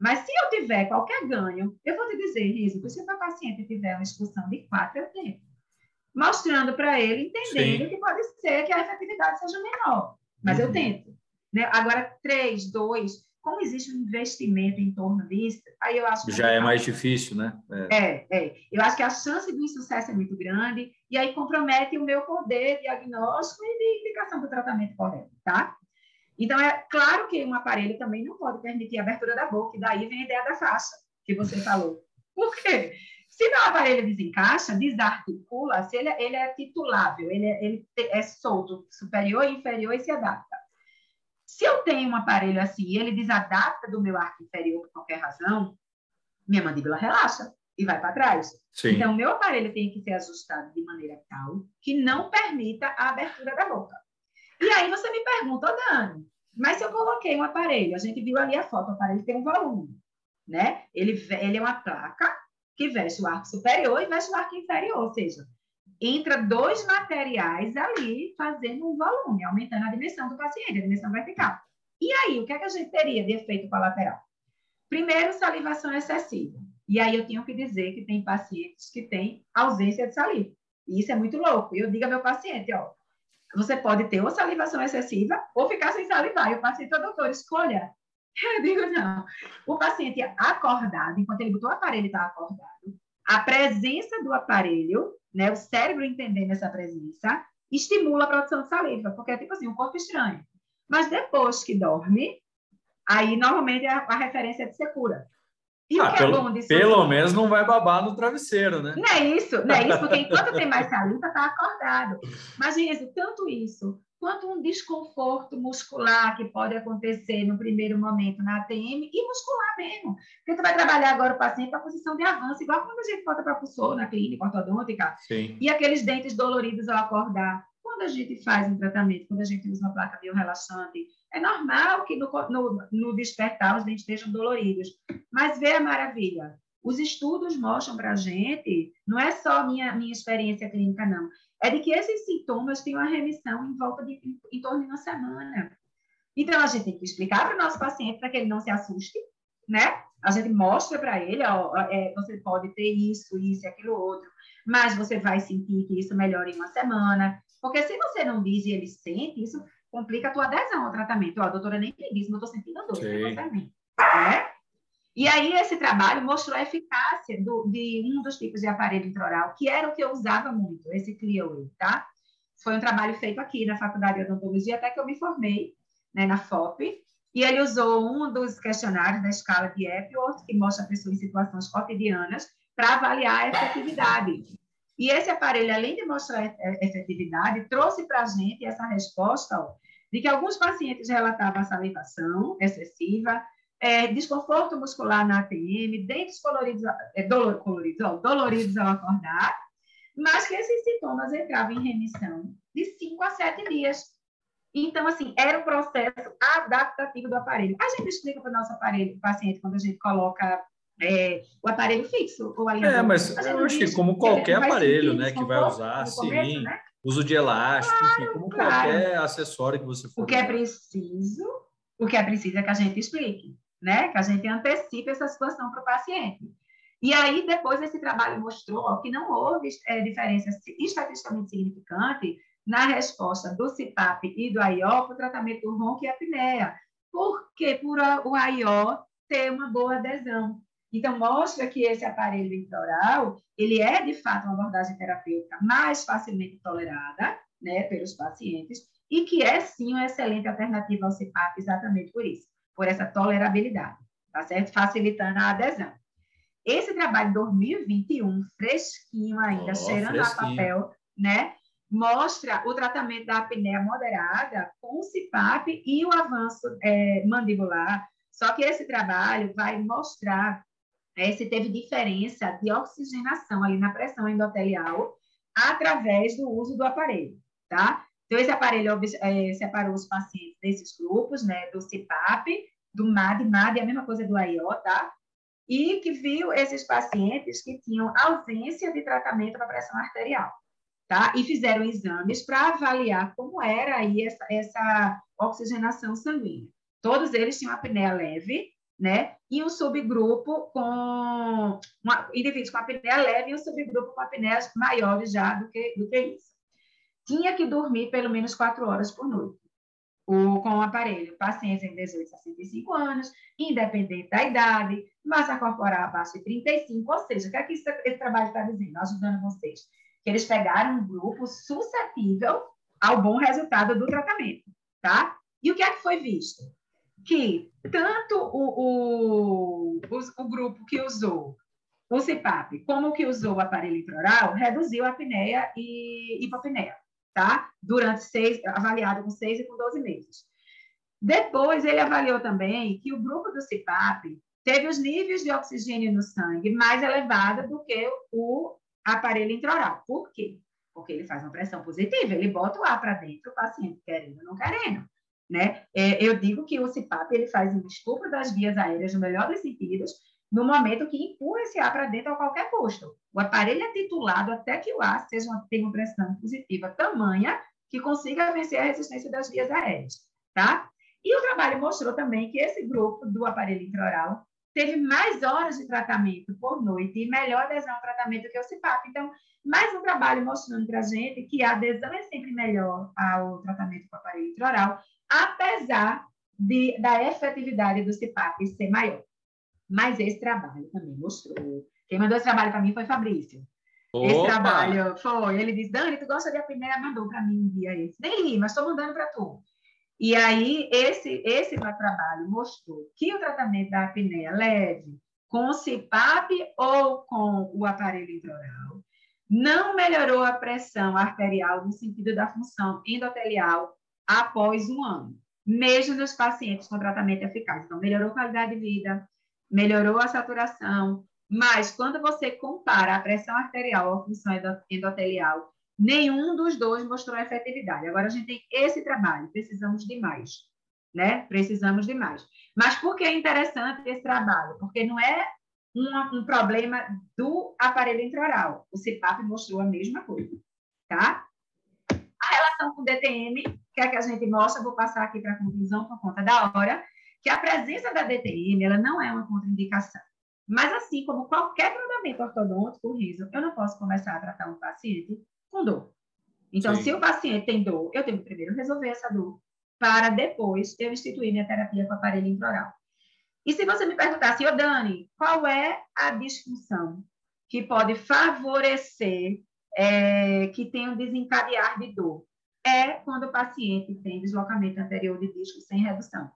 [SPEAKER 2] Mas se eu tiver qualquer ganho, eu vou te dizer, Riso, se o meu paciente tiver uma expulsão de quatro, eu tenho. Mostrando para ele, entendendo Sim. que pode ser que a efetividade seja menor. Mas uhum. eu tento. Né? Agora, três, dois, como existe um investimento em torno disso, aí eu acho que
[SPEAKER 1] já é mais difícil, né?
[SPEAKER 2] É. é. é, Eu acho que a chance de insucesso é muito grande e aí compromete o meu poder diagnóstico e de indicação do tratamento correto, tá? Então é claro que um aparelho também não pode permitir a abertura da boca e daí vem a ideia da faixa que você [laughs] falou. Por quê? Se meu aparelho desencaixa, desarticula, se ele, é, ele é titulável, ele é, ele é solto, superior e inferior e se adapta. Se eu tenho um aparelho assim e ele desadapta do meu arco inferior por qualquer razão, minha mandíbula relaxa e vai para trás. Sim. Então, meu aparelho tem que ser ajustado de maneira tal que não permita a abertura da boca. E aí você me pergunta, oh, Dani, mas se eu coloquei um aparelho, a gente viu ali a foto, o aparelho tem um volume, né? Ele, ele é uma placa que veste o arco superior e veste o arco inferior, ou seja, entra dois materiais ali fazendo um volume, aumentando a dimensão do paciente, a dimensão vertical. E aí, o que, é que a gente teria de efeito colateral? Primeiro, salivação excessiva. E aí eu tenho que dizer que tem pacientes que têm ausência de saliva. E isso é muito louco. Eu digo ao meu paciente, ó, você pode ter ou salivação excessiva ou ficar sem salivar. E o paciente, doutor, escolha. Eu digo, não. O paciente acordado, enquanto ele botou o aparelho, está acordado. A presença do aparelho né, o cérebro entendendo essa presença, estimula a produção de saliva, porque é tipo assim, um corpo estranho. Mas depois que dorme, Aí, normalmente, a, a referência é de secura.
[SPEAKER 1] E ah, o que é pelo, é bom disso? Pelo menos não vai babar no travesseiro, né?
[SPEAKER 2] Não é isso, não é isso, porque enquanto tem mais saliva, está acordado. Mas, isso, tanto isso quanto um desconforto muscular que pode acontecer no primeiro momento na ATM e muscular mesmo. Porque tu vai trabalhar agora o paciente para posição de avanço, igual quando a gente bota para pulsor na clínica ortodôntica. Sim. E aqueles dentes doloridos ao acordar. Quando a gente faz um tratamento, quando a gente usa uma placa biorelaxante, é normal que no, no, no despertar os dentes estejam doloridos. Mas vê a maravilha. Os estudos mostram para a gente, não é só minha, minha experiência clínica, não é de que esses sintomas têm uma remissão em volta de em, em torno de uma semana. Então, a gente tem que explicar para o nosso paciente para que ele não se assuste, né? A gente mostra para ele, ó, é, você pode ter isso, isso e aquilo outro, mas você vai sentir que isso melhora em uma semana. Porque se você não diz e ele sente, isso complica a tua adesão ao tratamento. Ó, a doutora nem me disse, mas eu estou sentindo dor, né? E aí esse trabalho mostrou a eficácia do, de um dos tipos de aparelho intraoral, que era o que eu usava muito, esse ClearWay, tá? Foi um trabalho feito aqui na Faculdade de Odontologia, até que eu me formei né, na FOP, e ele usou um dos questionários da escala de Epworth, que mostra a pessoa em situações cotidianas, para avaliar a efetividade. E esse aparelho, além de mostrar efetividade, trouxe para a gente essa resposta ó, de que alguns pacientes relatavam salivação excessiva, é, desconforto muscular na ATM, dentes coloridos, é, dolor, coloridos, ó, doloridos ao acordar, mas que esses sintomas entravam em remissão de 5 a 7 dias. Então, assim, era um processo adaptativo do aparelho. A gente explica para o nosso aparelho, paciente, quando a gente coloca é, o aparelho fixo, o
[SPEAKER 1] alinhador. É, mas eu acho que como qualquer aparelho, né, que vai usar, sim, começo, né? uso de elástico, claro, enfim, como claro. qualquer acessório que você for.
[SPEAKER 2] O que é preciso, o que é preciso é que a gente explique né? Que a gente antecipe essa situação para o paciente. E aí, depois, esse trabalho mostrou que não houve é, diferença estatisticamente significante na resposta do CPAP e do AIO para o tratamento do ronco e apneia. Por quê? Por o AIO ter uma boa adesão. Então, mostra que esse aparelho intraoral, ele é, de fato, uma abordagem terapêutica mais facilmente tolerada né, pelos pacientes e que é, sim, uma excelente alternativa ao CPAP exatamente por isso por essa tolerabilidade, tá certo? Facilitando a adesão. Esse trabalho de 2021, fresquinho ainda, oh, cheirando fresquinho. a papel, né? Mostra o tratamento da apneia moderada com o CPAP e o avanço é, mandibular. Só que esse trabalho vai mostrar é, se teve diferença de oxigenação ali na pressão endotelial através do uso do aparelho, tá? Então, esse aparelho é, separou os pacientes desses grupos, né, do CPAP, do MAD, MAD é a mesma coisa do AIO, tá? E que viu esses pacientes que tinham ausência de tratamento para pressão arterial, tá? E fizeram exames para avaliar como era aí essa, essa oxigenação sanguínea. Todos eles tinham apneia leve, né? E um subgrupo com uma, indivíduos com apneia leve e um subgrupo com apneias maiores já do que, do que isso tinha que dormir pelo menos quatro horas por noite. Com o aparelho, pacientes em 18 a 65 anos, independente da idade, massa corporal abaixo de 35, ou seja, o que é que esse, esse trabalho está dizendo, ajudando vocês? Que eles pegaram um grupo suscetível ao bom resultado do tratamento, tá? E o que é que foi visto? Que tanto o, o, o, o grupo que usou o CPAP como o que usou o aparelho intraoral reduziu a apneia e hipopneia tá? Durante seis, avaliado com seis e com 12 meses. Depois, ele avaliou também que o grupo do CPAP teve os níveis de oxigênio no sangue mais elevados do que o aparelho intraoral. Por quê? Porque ele faz uma pressão positiva, ele bota o ar para dentro, o paciente querendo ou não querendo. Né? É, eu digo que o CPAP ele faz um estupro das vias aéreas no melhor dos sentidos, no momento que empurra esse ar para dentro a qualquer custo. O aparelho é titulado até que o ar seja uma, tenha uma pressão positiva tamanha que consiga vencer a resistência das vias aéreas, tá? E o trabalho mostrou também que esse grupo do aparelho intraoral teve mais horas de tratamento por noite e melhor adesão ao tratamento que o CPAP. Então, mais um trabalho mostrando para a gente que a adesão é sempre melhor ao tratamento com aparelho intraoral, apesar de, da efetividade do CPAP ser maior. Mas esse trabalho também mostrou. Quem mandou esse trabalho para mim foi Fabrício. Opa! Esse trabalho foi. Ele disse: Dani, tu gosta de apneia? Mandou para mim um dia esse. Nem li, mas estou mandando para tu. E aí, esse, esse trabalho mostrou que o tratamento da apneia leve, com o CPAP ou com o aparelho intraoral, não melhorou a pressão arterial no sentido da função endotelial após um ano, mesmo nos pacientes com tratamento eficaz. Então, melhorou a qualidade de vida, melhorou a saturação, mas quando você compara a pressão arterial à função endotelial, nenhum dos dois mostrou efetividade. Agora a gente tem esse trabalho, precisamos de mais, né? Precisamos de mais. Mas por que é interessante esse trabalho? Porque não é um, um problema do aparelho intraoral. O CPAP mostrou a mesma coisa, tá? A relação com DTM, que é que a gente mostra, vou passar aqui para a conclusão por conta da hora, que a presença da DTM, ela não é uma contraindicação. Mas assim como qualquer tratamento ortodôntico, riso, eu não posso começar a tratar um paciente com dor. Então, Sim. se o paciente tem dor, eu tenho que primeiro resolver essa dor, para depois eu instituir minha terapia com aparelho intraoral. E se você me perguntasse, ô Dani, qual é a disfunção que pode favorecer é, que tenha um desencadear de dor? É quando o paciente tem deslocamento anterior de disco sem redução.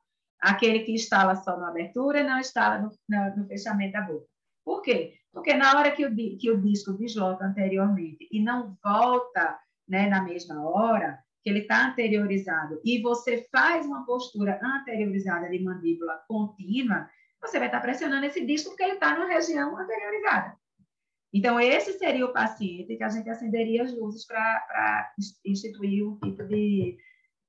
[SPEAKER 2] Aquele que instala só na abertura não instala no, no, no, fechamento da boca. Por quê? Porque na hora que o, que o disco desloca anteriormente e não volta né, na mesma hora, que ele está anteriorizado, e você faz uma postura anteriorizada de mandíbula contínua, você vai estar tá pressionando esse disco porque ele está na região anteriorizada. Então, esse seria o paciente que a gente acenderia as luzes para instituir o tipo de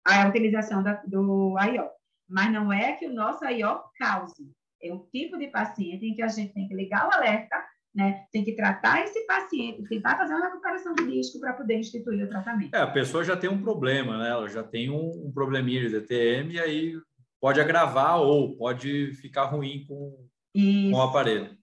[SPEAKER 2] a utilização da, do AIO. Mas não é que o nosso AIO cause. É um tipo de paciente em que a gente tem que ligar o alerta né? Tem que tratar esse paciente, tentar fazer uma recuperação de disco para poder instituir o tratamento.
[SPEAKER 1] É, a pessoa já tem um problema, né? Ela já tem um, um probleminha de DTM e aí pode agravar ou pode ficar ruim com, com o aparelho.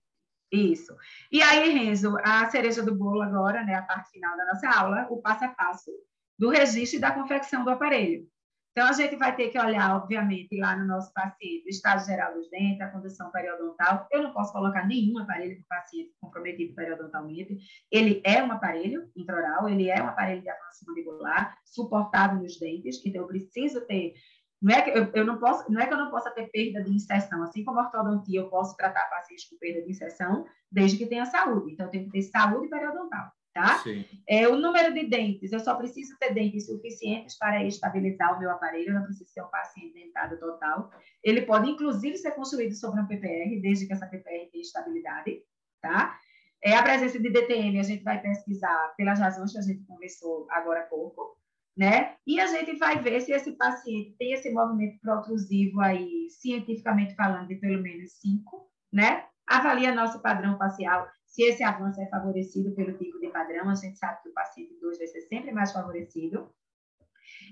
[SPEAKER 2] Isso. E aí, Renzo, a cereja do bolo agora, né, a parte final da nossa aula, o passo a passo do registro e da confecção do aparelho. Então, a gente vai ter que olhar, obviamente, lá no nosso paciente, o estado geral dos dentes, a condição periodontal. Eu não posso colocar nenhum aparelho para o paciente comprometido periodontalmente. Ele é um aparelho intraoral, ele é um aparelho de avanço mandibular, suportado nos dentes, então eu preciso ter não é que eu, eu, não posso, não é que eu não possa ter perda de inserção, assim como a ortodontia, eu posso tratar pacientes com perda de inserção, desde que tenha saúde. Então, eu tenho que ter saúde periodontal tá? Sim. É, o número de dentes, eu só preciso ter dentes suficientes para estabilizar o meu aparelho, eu não preciso ser um paciente dentado total. Ele pode, inclusive, ser construído sobre um PPR, desde que essa PPR tenha estabilidade, tá? É, a presença de DTM a gente vai pesquisar pelas razões que a gente conversou agora há pouco, né? E a gente vai ver se esse paciente tem esse movimento protrusivo aí, cientificamente falando, de pelo menos 5, né? Avalia nosso padrão facial se esse avanço é favorecido pelo pico de padrão, a gente sabe que o paciente 2 vai ser sempre mais favorecido.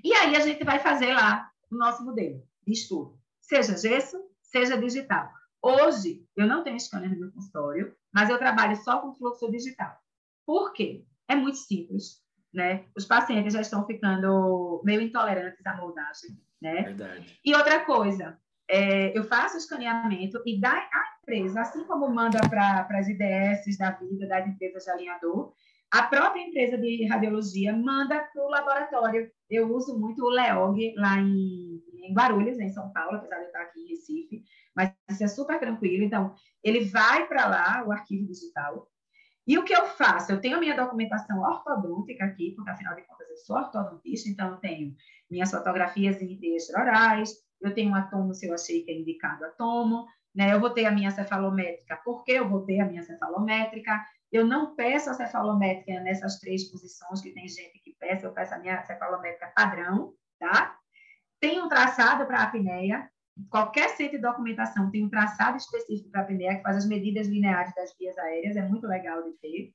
[SPEAKER 2] E aí a gente vai fazer lá o nosso modelo de estudo, seja gesso, seja digital. Hoje, eu não tenho scanner no meu consultório, mas eu trabalho só com fluxo digital. Por quê? É muito simples, né? Os pacientes já estão ficando meio intolerantes à moldagem, né? Verdade. E outra coisa, é, eu faço o escaneamento e da a empresa, assim como manda para as IDS da vida, das empresas de alinhador, a própria empresa de radiologia manda para o laboratório. Eu uso muito o LEOG lá em, em Guarulhos, em São Paulo, apesar de eu estar aqui em Recife, mas isso é super tranquilo. Então, ele vai para lá, o arquivo digital, e o que eu faço? Eu tenho a minha documentação ortodôntica aqui, porque afinal de contas eu sou ortodontista, então eu tenho minhas fotografias em extraorais, eu tenho um atomo se eu achei que é indicado atomo, né? Eu vou ter a minha cefalométrica, porque eu vou ter a minha cefalométrica. Eu não peço a cefalométrica nessas três posições, que tem gente que peça, eu peço a minha cefalométrica padrão, tá? Tem um traçado para a apneia, qualquer centro de documentação tem um traçado específico para a apneia, que faz as medidas lineares das vias aéreas, é muito legal de ter.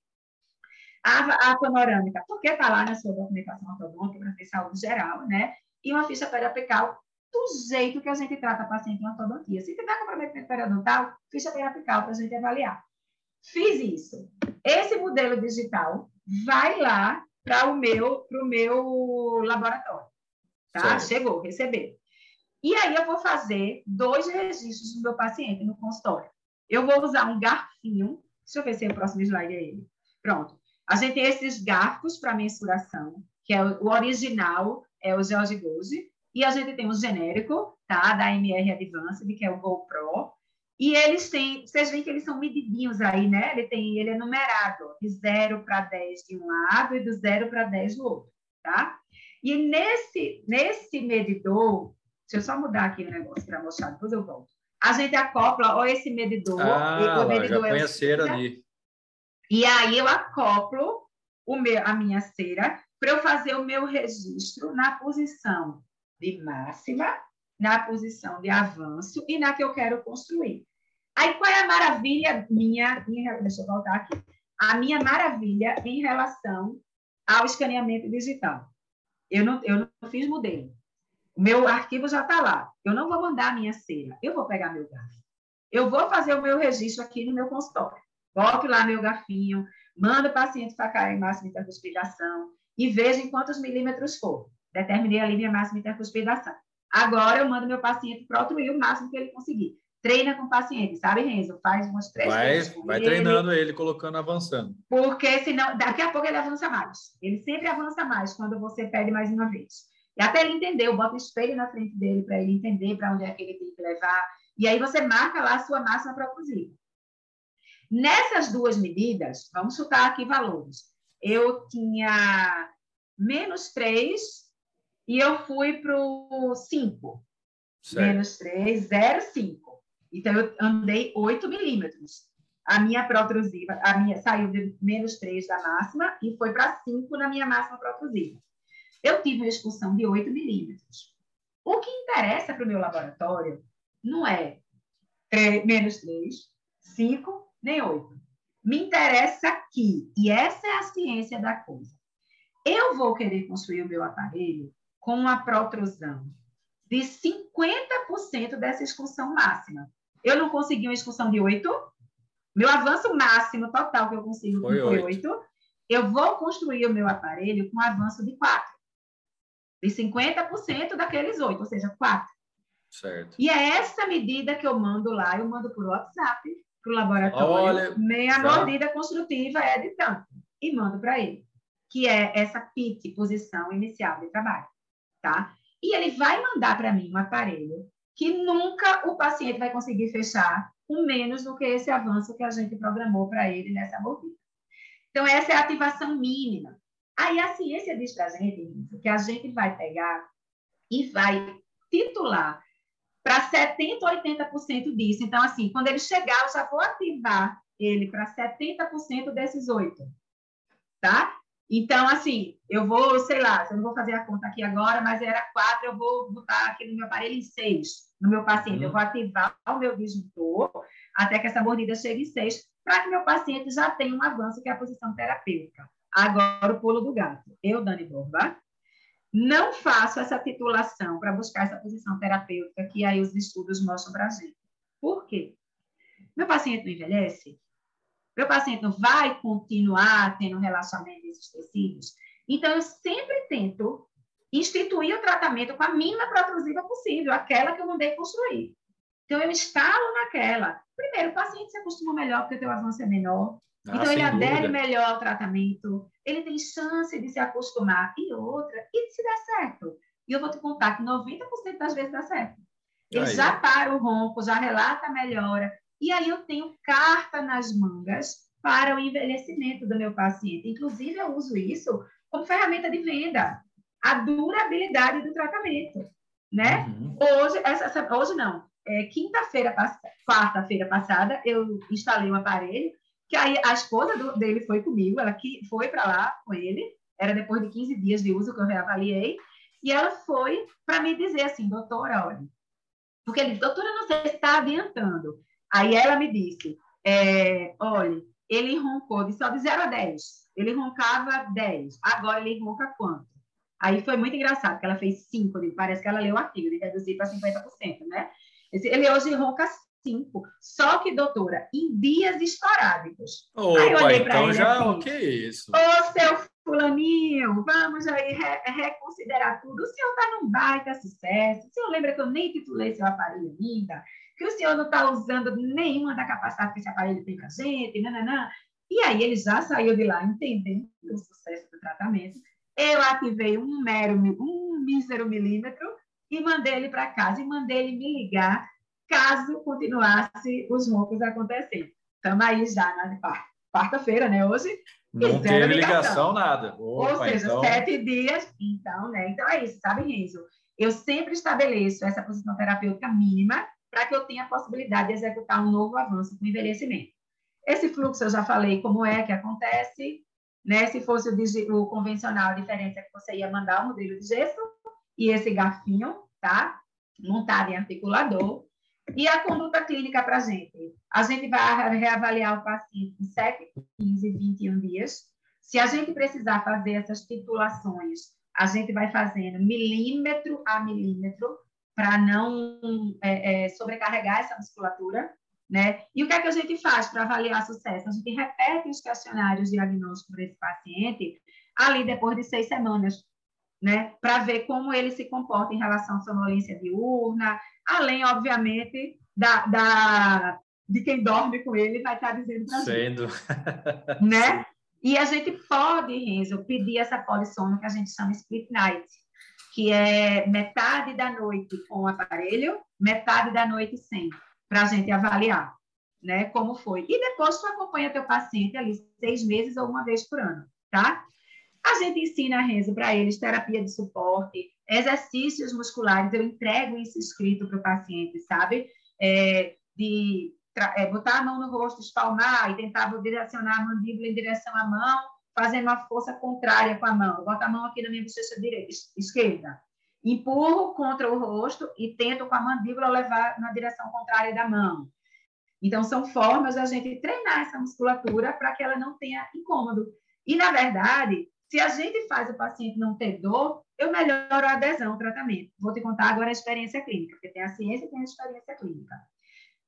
[SPEAKER 2] A, a panorâmica, porque está lá na sua documentação ortodôntica para ter saúde geral, né? E uma ficha periapical do jeito que a gente trata paciente em ortodontia. Se tiver comprometimento periodontal, ficha periapical para a gente avaliar. Fiz isso. Esse modelo digital vai lá para o meu, pro meu laboratório. Tá? Chegou, recebeu. E aí eu vou fazer dois registros do meu paciente no consultório. Eu vou usar um garfinho. Deixa eu ver se é o próximo slide é ele. Pronto. A gente tem esses garfos para mensuração, que é o original, é o George Gouge, e a gente tem um genérico, tá? Da MR Advanced, que é o GoPro. E eles têm, vocês veem que eles são medidinhos aí, né? Ele tem, ele é numerado, de 0 para 10 de um lado e do 0 para 10 do outro, tá? E nesse, nesse medidor, deixa eu só mudar aqui o negócio para mostrar, depois eu volto. A gente acopla, ó, esse medidor.
[SPEAKER 1] Ah, o medidor já é a cera ali.
[SPEAKER 2] E aí eu acoplo o meu, a minha cera para eu fazer o meu registro na posição de máxima, na posição de avanço e na que eu quero construir. Aí, qual é a maravilha minha? Deixa eu voltar aqui. A minha maravilha em relação ao escaneamento digital. Eu não, eu não fiz modelo. O meu arquivo já está lá. Eu não vou mandar a minha cera. Eu vou pegar meu garfo. Eu vou fazer o meu registro aqui no meu consultório. Boto lá meu garfinho, mando o paciente para cair em máxima intercuspidação e veja em quantos milímetros for determinei ali minha máxima intercuspidação. Agora eu mando meu paciente outro o máximo que ele conseguir. Treina com o paciente, sabe, Renzo? Faz umas três
[SPEAKER 1] vai. Vai ele, treinando ele, colocando, avançando.
[SPEAKER 2] Porque senão, daqui a pouco ele avança mais. Ele sempre avança mais quando você pede mais uma vez. E até ele entender, eu boto o espelho na frente dele para ele entender para onde é que ele tem que levar. E aí você marca lá a sua máxima propulsiva. Nessas duas medidas, vamos chutar aqui valores. Eu tinha menos 3 e eu fui para o 5. Menos 3, 0, 5. Então, eu andei 8 milímetros. A minha protrusiva, a minha saiu de menos 3 da máxima e foi para 5 na minha máxima protrusiva. Eu tive uma expulsão de 8 milímetros. O que interessa para o meu laboratório não é 3, menos 3, 5, nem 8. Me interessa aqui, e essa é a ciência da coisa. Eu vou querer construir o meu aparelho com uma protrusão de 50% dessa expulsão máxima. Eu não consegui uma expulsão de 8, meu avanço máximo total que eu consigo foi, foi 8. 8. Eu vou construir o meu aparelho com um avanço de 4. De 50% daqueles 8, ou seja, 4.
[SPEAKER 1] Certo.
[SPEAKER 2] E é essa medida que eu mando lá, eu mando por WhatsApp para o laboratório. Olha, meia mordida construtiva é de tanto. E mando para ele, que é essa PIT, posição inicial de trabalho tá? E ele vai mandar para mim um aparelho que nunca o paciente vai conseguir fechar com menos do que esse avanço que a gente programou para ele nessa mordida. Então, essa é a ativação mínima. Aí a ciência diz para a gente que a gente vai pegar e vai titular para 70% ou 80% disso. Então, assim, quando ele chegar, eu já vou ativar ele para 70% desses oito, tá? Então, assim, eu vou, sei lá, eu não vou fazer a conta aqui agora, mas era quatro, eu vou botar aqui no meu aparelho em seis, no meu paciente. Uhum. Eu vou ativar o meu disjuntor até que essa mordida chegue em seis, para que meu paciente já tenha um avanço, que é a posição terapêutica. Agora, o pulo do gato. Eu, Dani Borba, não faço essa titulação para buscar essa posição terapêutica que aí os estudos mostram para a gente. Por quê? Meu paciente não envelhece? Meu paciente não vai continuar tendo relacionamento desses tecidos? Então, eu sempre tento instituir o tratamento com a mínima protrusiva possível, aquela que eu mandei construir. Então, eu instalo naquela. Primeiro, o paciente se acostuma melhor porque o teu avanço é menor. Ah, então, ele adere melhor ao tratamento. Ele tem chance de se acostumar. E outra, e se der certo? E eu vou te contar que 90% das vezes dá certo. Ele Aí. já para o ronco, já relata a melhora. E aí eu tenho carta nas mangas para o envelhecimento do meu paciente. Inclusive, eu uso isso como ferramenta de venda, a durabilidade do tratamento, né? Uhum. Hoje, essa, hoje não, é, quinta-feira, quarta-feira passada, eu instalei um aparelho que aí a esposa do, dele foi comigo, ela que foi para lá com ele, era depois de 15 dias de uso que eu reavaliei, e ela foi para me dizer assim, doutora, olha, porque ele, doutora, não sei se está adiantando, Aí ela me disse: é, olha, ele roncou de só de 0 a 10. Ele roncava 10. Agora ele ronca quanto? Aí foi muito engraçado, porque ela fez 5. Parece que ela leu o artigo de reduzir para 50%, né? Ele hoje ronca 5. Só que, doutora, em dias esporádicos.
[SPEAKER 1] Opa, aí eu olhei para então ele já, assim, o que é isso?
[SPEAKER 2] Ô, seu fulaninho, vamos aí re reconsiderar tudo. O senhor está num baita sucesso. O senhor lembra que eu nem titulei seu aparelho ainda? Que o senhor não está usando nenhuma da capacidade que esse aparelho tem para a gente, nananã. E aí ele já saiu de lá entendendo o sucesso do tratamento. Eu ativei um mero, um mísero milímetro e mandei ele para casa e mandei ele me ligar caso continuasse os roncos acontecendo. Estamos aí já na quarta-feira, né? Hoje.
[SPEAKER 1] Não teve ligação, ligação nada.
[SPEAKER 2] Opa, Ou seja, então... sete dias. Então, né? Então é isso, sabe, Renzo? Eu sempre estabeleço essa posição terapêutica mínima para que eu tenha a possibilidade de executar um novo avanço com envelhecimento. Esse fluxo eu já falei como é que acontece, né? Se fosse o, o convencional, a diferença é que você ia mandar o modelo de gesso e esse garfinho, tá? Montado em articulador. E a conduta clínica para a gente? A gente vai reavaliar o paciente em 7, 15, 21 dias. Se a gente precisar fazer essas titulações, a gente vai fazendo milímetro a milímetro para não é, é, sobrecarregar essa musculatura, né? E o que é que a gente faz para avaliar sucesso? A gente repete os questionários diagnósticos para esse paciente ali depois de seis semanas, né? Para ver como ele se comporta em relação à sonolência diurna, além, obviamente, da, da, de quem dorme com ele vai estar dizendo para
[SPEAKER 1] Sendo.
[SPEAKER 2] Né? [laughs] E a gente pode, Renzo, pedir essa polissono que a gente chama split night, que é metade da noite com o aparelho, metade da noite sem, para a gente avaliar, né? Como foi. E depois tu acompanha teu paciente ali seis meses ou uma vez por ano, tá? A gente ensina, Renzo, para eles terapia de suporte, exercícios musculares, eu entrego isso escrito para o paciente, sabe? É, de é, botar a mão no rosto, espalmar e tentar direcionar a mandíbula em direção à mão, fazendo uma força contrária com a mão. Bota a mão aqui na minha bochecha direita, esquerda. Empurro contra o rosto e tento com a mandíbula levar na direção contrária da mão. Então, são formas da gente treinar essa musculatura para que ela não tenha incômodo. E, na verdade, se a gente faz o paciente não ter dor, eu melhoro a adesão ao tratamento. Vou te contar agora a experiência clínica, porque tem a ciência e tem a experiência clínica.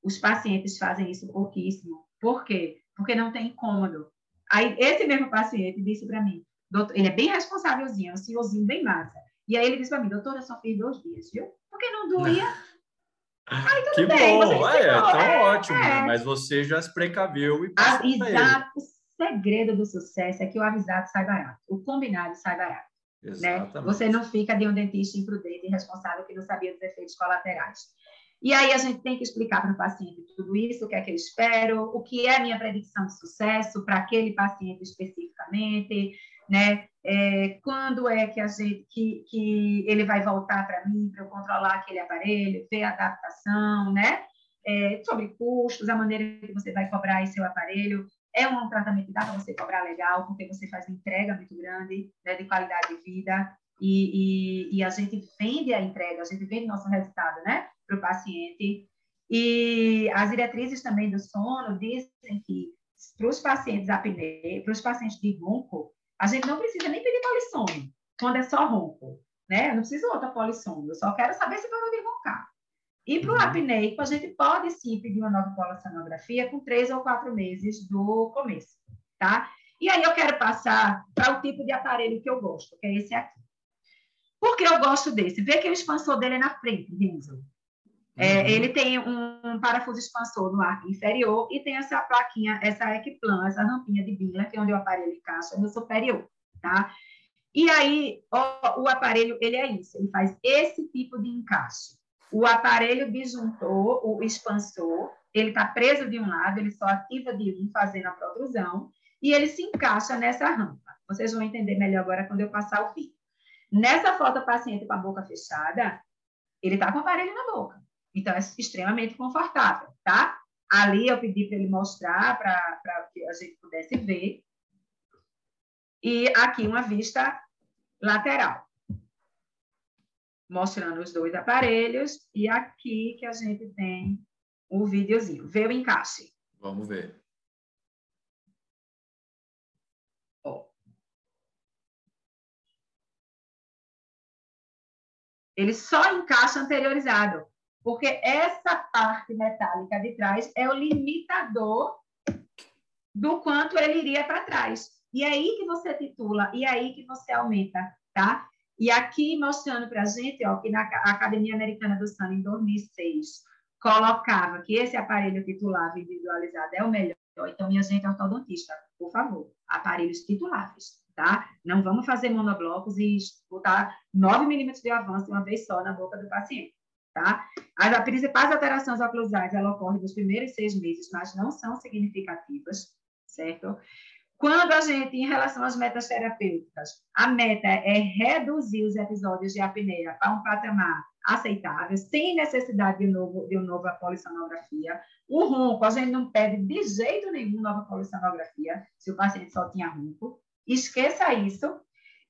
[SPEAKER 2] Os pacientes fazem isso pouquíssimo. Por quê? Porque não tem incômodo. Aí, esse mesmo paciente disse para mim, doutor, ele é bem responsávelzinho, um senhorzinho bem massa. E aí ele disse para mim, doutora, eu só fiz dois dias, viu? Porque não doía.
[SPEAKER 1] Aí, tudo que bem, bom, é, então é, ótimo, é. mas você já se precaveu e
[SPEAKER 2] passou ah, o segredo do sucesso é que o avisado sai barato, o combinado sai barato. Né? Você não fica de um dentista imprudente e irresponsável que não sabia dos efeitos colaterais. E aí a gente tem que explicar para o paciente tudo isso, o que é que eu espero, o que é minha predição de sucesso para aquele paciente especificamente, né? É, quando é que a gente que, que ele vai voltar para mim para eu controlar aquele aparelho, ver a adaptação, né? É, sobre custos, a maneira que você vai cobrar esse seu aparelho. É um tratamento que dá para você cobrar legal, porque você faz uma entrega muito grande né, de qualidade de vida e, e, e a gente vende a entrega, a gente vende nosso resultado, né? Para o paciente. E as diretrizes também do sono dizem que para os pacientes apneia, para os pacientes de ronco, a gente não precisa nem pedir polissono, quando é só ronco, né? Eu não preciso outra polissono, eu só quero saber se parou de roncar. E para o uhum. apneico, a gente pode sim pedir uma nova polissonografia com três ou quatro meses do começo, tá? E aí eu quero passar para o tipo de aparelho que eu gosto, que é esse aqui. Por que eu gosto desse? Vê que o expansor dele é na frente, Renzo. É, uhum. ele tem um parafuso expansor no arco inferior e tem essa plaquinha, essa equiplan, essa rampinha de Bingler, que é onde o aparelho encaixa no superior, tá? E aí, o, o aparelho, ele é isso, ele faz esse tipo de encaixe. O aparelho disjuntor, o expansor, ele está preso de um lado, ele só ativa de um, fazendo a protrusão, e ele se encaixa nessa rampa. Vocês vão entender melhor agora quando eu passar o fio. Nessa foto, paciente com a boca fechada, ele está com o aparelho na boca. Então, é extremamente confortável, tá? Ali eu pedi para ele mostrar para que a gente pudesse ver. E aqui uma vista lateral. Mostrando os dois aparelhos. E aqui que a gente tem o videozinho. Vê o encaixe.
[SPEAKER 1] Vamos ver.
[SPEAKER 2] Ele só encaixa anteriorizado porque essa parte metálica de trás é o limitador do quanto ele iria para trás. E é aí que você titula, e é aí que você aumenta, tá? E aqui mostrando para a gente, ó, que na Academia Americana do Sono, em 2006, colocava que esse aparelho titulável individualizado é o melhor. Então, minha gente ortodontista, por favor, aparelhos tituláveis, tá? Não vamos fazer monoblocos e botar 9 milímetros de avanço uma vez só na boca do paciente, tá? As principais alterações oclusais, ela ocorre nos primeiros seis meses, mas não são significativas, certo? Quando a gente, em relação às metas terapêuticas, a meta é reduzir os episódios de apneia para um patamar aceitável, sem necessidade de, novo, de uma nova polissonografia. O ronco, a gente não pede de jeito nenhum nova polissonografia, se o paciente só tinha ronco. Esqueça isso.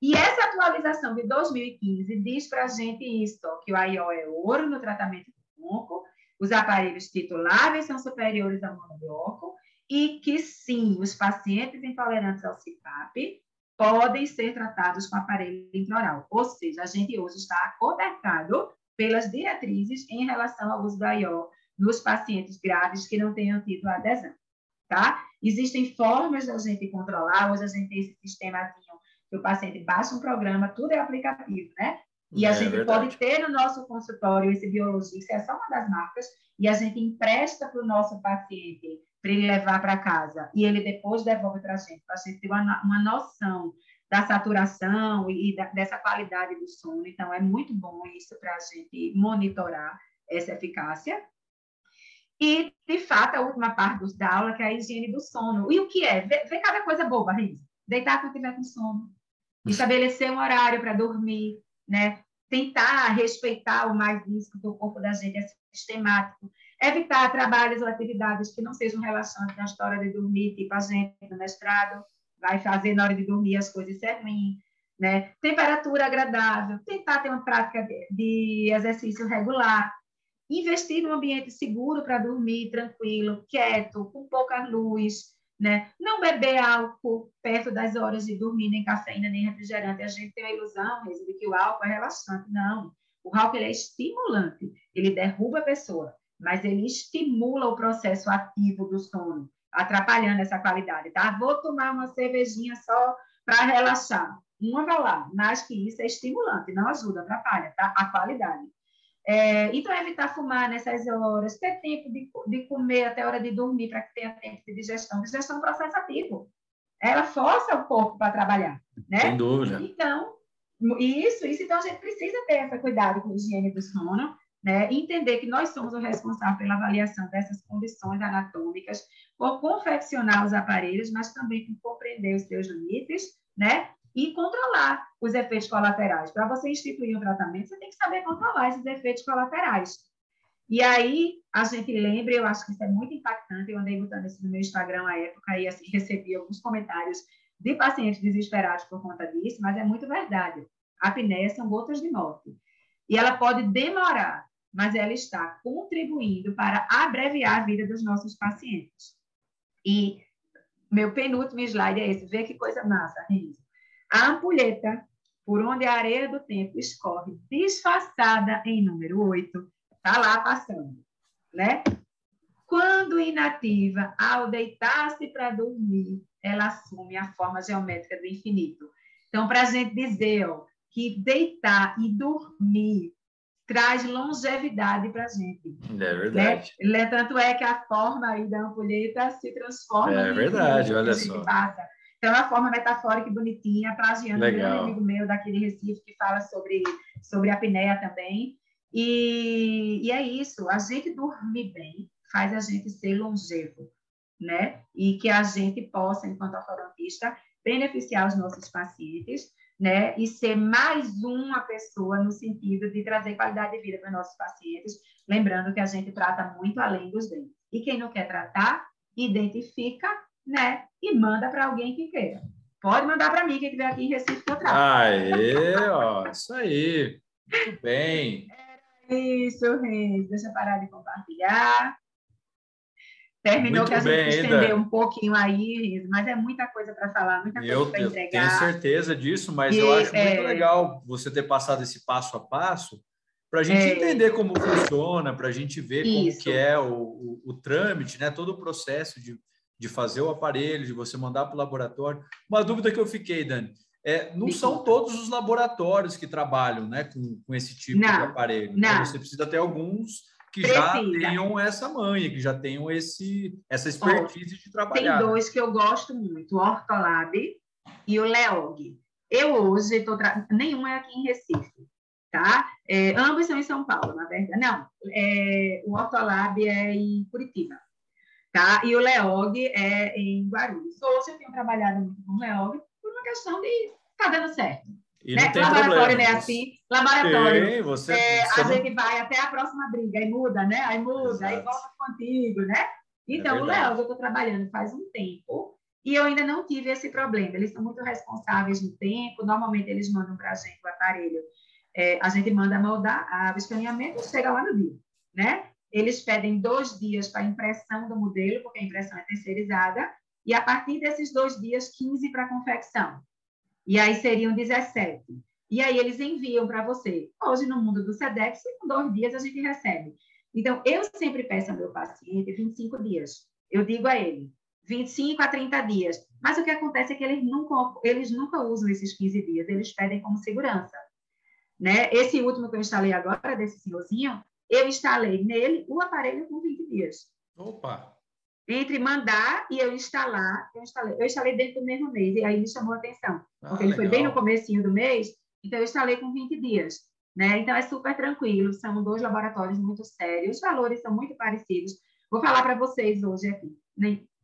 [SPEAKER 2] E essa atualização de 2015 diz para a gente isso, que o AIO é ouro no tratamento do ronco, os aparelhos tituláveis são superiores ao monobloco, e que sim, os pacientes intolerantes ao CPAP podem ser tratados com aparelho intraoral. Ou seja, a gente hoje está acobertado pelas diretrizes em relação ao uso do IO nos pacientes graves que não tenham tido adesão, tá? Existem formas da gente controlar, hoje a gente tem esse sistemazinho que o paciente baixa um programa, tudo é aplicativo, né? E a é, gente verdade. pode ter no nosso consultório esse biologista, é só uma das marcas, e a gente empresta para o nosso paciente para ele levar para casa e ele depois devolve para a gente, para a gente ter uma, uma noção da saturação e, e da, dessa qualidade do sono. Então, é muito bom isso para a gente monitorar essa eficácia. E, de fato, a última parte da aula, que é a higiene do sono. E o que é? Vê, vê cada coisa boba, Risa. Deitar quando tiver com sono. Estabelecer um horário para dormir, né? Tentar respeitar o mais isso do corpo da gente é sistemático. Evitar trabalhos ou atividades que não sejam relacionadas com a história de dormir, tipo a gente no mestrado vai fazer na hora de dormir as coisas ruim, né? Temperatura agradável, tentar ter uma prática de exercício regular, investir num ambiente seguro para dormir, tranquilo, quieto, com pouca luz, né? Não beber álcool perto das horas de dormir, nem cafeína, nem refrigerante. A gente tem a ilusão mesmo de que o álcool é relaxante. Não. O álcool ele é estimulante, ele derruba a pessoa mas ele estimula o processo ativo do sono, atrapalhando essa qualidade, tá? Vou tomar uma cervejinha só para relaxar. Uma vai lá, mas que isso é estimulante, não ajuda, atrapalha, tá? A qualidade. É, então, evitar fumar nessas horas, ter tempo de, de comer até a hora de dormir, para que tenha tempo de digestão. Digestão é um processo ativo. Ela força o corpo para trabalhar, né?
[SPEAKER 1] Sem dúvida.
[SPEAKER 2] Então, isso, isso. Então, a gente precisa ter esse cuidado com a higiene do sono, né? Entender que nós somos o responsável pela avaliação dessas condições anatômicas, por confeccionar os aparelhos, mas também por compreender os seus limites, né? E controlar os efeitos colaterais. Para você instituir um tratamento, você tem que saber controlar esses efeitos colaterais. E aí, a gente lembra, eu acho que isso é muito impactante, eu andei botando isso no meu Instagram à época e assim, [laughs] recebi alguns comentários de pacientes desesperados por conta disso, mas é muito verdade. A apneia são gotas de morte. E ela pode demorar, mas ela está contribuindo para abreviar a vida dos nossos pacientes. E meu penúltimo slide é esse. Vê que coisa massa, Renzo. A ampulheta, por onde a areia do tempo escorre, disfarçada em número 8, está lá passando, né? Quando inativa, ao deitar-se para dormir, ela assume a forma geométrica do infinito. Então, para a gente dizer ó, que deitar e dormir traz longevidade para a gente.
[SPEAKER 1] É verdade.
[SPEAKER 2] Né? Tanto é que a forma aí da ampulheta se transforma.
[SPEAKER 1] É verdade, olha só.
[SPEAKER 2] Passa. Então, é uma forma metafórica e bonitinha, plagiando um amigo meu daqui de Recife, que fala sobre, sobre a apneia também. E, e é isso, a gente dormir bem faz a gente ser longevo, né? E que a gente possa, enquanto ortodontista, beneficiar os nossos pacientes né? E ser mais uma pessoa no sentido de trazer qualidade de vida para nossos pacientes, lembrando que a gente trata muito além dos dentes. E quem não quer tratar, identifica, né? E manda para alguém que queira. Pode mandar para mim, quem estiver aqui em Recife, que eu trato.
[SPEAKER 1] Aê, ó, isso aí. Muito bem.
[SPEAKER 2] Era isso, Reis. Deixa eu parar de compartilhar. Terminou Muito que a gente bem, estendeu um pouquinho aí, mas é muita coisa para falar, muita coisa para entregar.
[SPEAKER 1] Eu tenho certeza disso, mas e, eu acho é... muito legal você ter passado esse passo a passo para a gente é... entender como funciona, para a gente ver Isso. como que é o, o, o, trâmite, né? todo o processo de, de fazer o aparelho, de você mandar para o laboratório. Uma dúvida que eu fiquei, Dani, é, não são todos os laboratórios que trabalham né, com, com esse tipo não, de aparelho. Então, não. Então, você precisa ter alguns que Precisa. já tenham essa manha, que já tenham esse, essa expertise de trabalhar.
[SPEAKER 2] Tem dois que eu gosto muito, o Ortolab e o LEOG. Eu hoje estou. Tra... Nenhum é aqui em Recife, tá? É, ambos são em São Paulo, na verdade. Não, é, o Ortolab é em Curitiba, tá? E o LEOG é em Guarulhos. Hoje eu tenho trabalhado muito com o LEOG por uma questão de tá dando certo.
[SPEAKER 1] E né?
[SPEAKER 2] laboratório não é assim. Laboratório.
[SPEAKER 1] Sim, você,
[SPEAKER 2] é, você a gente vai até a próxima briga, aí muda, né? Aí muda, Exato. aí volta contigo, né? Então, é o Léo, eu estou trabalhando faz um tempo e eu ainda não tive esse problema. Eles são muito responsáveis no tempo. Normalmente, eles mandam para a gente o aparelho. É, a gente manda moldar, o escaneamento chega lá no dia, né? Eles pedem dois dias para impressão do modelo, porque a impressão é terceirizada, e a partir desses dois dias, 15 para confecção. E aí seriam 17. E aí eles enviam para você. Hoje, no mundo do SEDEX, com dois dias a gente recebe. Então, eu sempre peço ao meu paciente 25 dias. Eu digo a ele, 25 a 30 dias. Mas o que acontece é que eles nunca, eles nunca usam esses 15 dias, eles pedem como segurança. Né? Esse último que eu instalei agora, desse senhorzinho, eu instalei nele o aparelho com 20 dias.
[SPEAKER 1] Opa!
[SPEAKER 2] Entre mandar e eu instalar, eu instalei, eu instalei dentro do mesmo mês, e aí me chamou a atenção. Ah, porque ele foi bem no comecinho do mês, então eu instalei com 20 dias. Né? Então é super tranquilo, são dois laboratórios muito sérios, os valores são muito parecidos. Vou falar para vocês hoje aqui,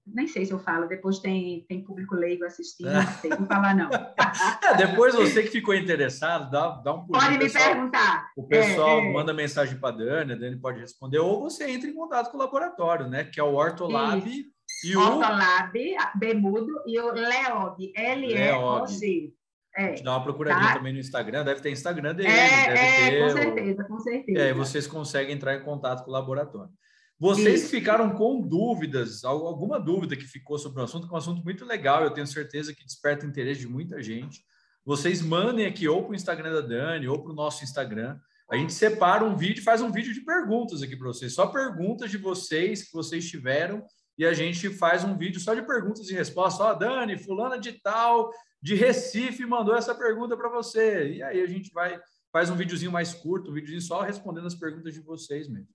[SPEAKER 2] nem sei se eu falo, depois tem, tem público leigo assistindo, não sei, vou falar não. [laughs]
[SPEAKER 1] é, depois você que ficou interessado, dá, dá um
[SPEAKER 2] pulo. Pode me pessoal, perguntar.
[SPEAKER 1] O pessoal é, é. manda mensagem para a Dani, a Dani pode responder, ou você entra em contato com o laboratório, né? Que é o Ortolab Isso.
[SPEAKER 2] e o... Ortolab, Bemudo e o Leog, L-E-O-G.
[SPEAKER 1] É, dá uma procuradinha tá? também no Instagram, deve ter Instagram dele,
[SPEAKER 2] é, deve é, ter. Com certeza, com certeza.
[SPEAKER 1] É, vocês conseguem entrar em contato com o laboratório. Vocês Isso. ficaram com dúvidas, alguma dúvida que ficou sobre o assunto, que é um assunto muito legal, eu tenho certeza que desperta o interesse de muita gente. Vocês mandem aqui ou para o Instagram da Dani ou para o nosso Instagram. A gente separa um vídeo, faz um vídeo de perguntas aqui para vocês, só perguntas de vocês que vocês tiveram, e a gente faz um vídeo só de perguntas e respostas. Ó, oh, Dani, fulana de tal, de Recife, mandou essa pergunta para você. E aí a gente vai, faz um videozinho mais curto, um videozinho só respondendo as perguntas de vocês mesmo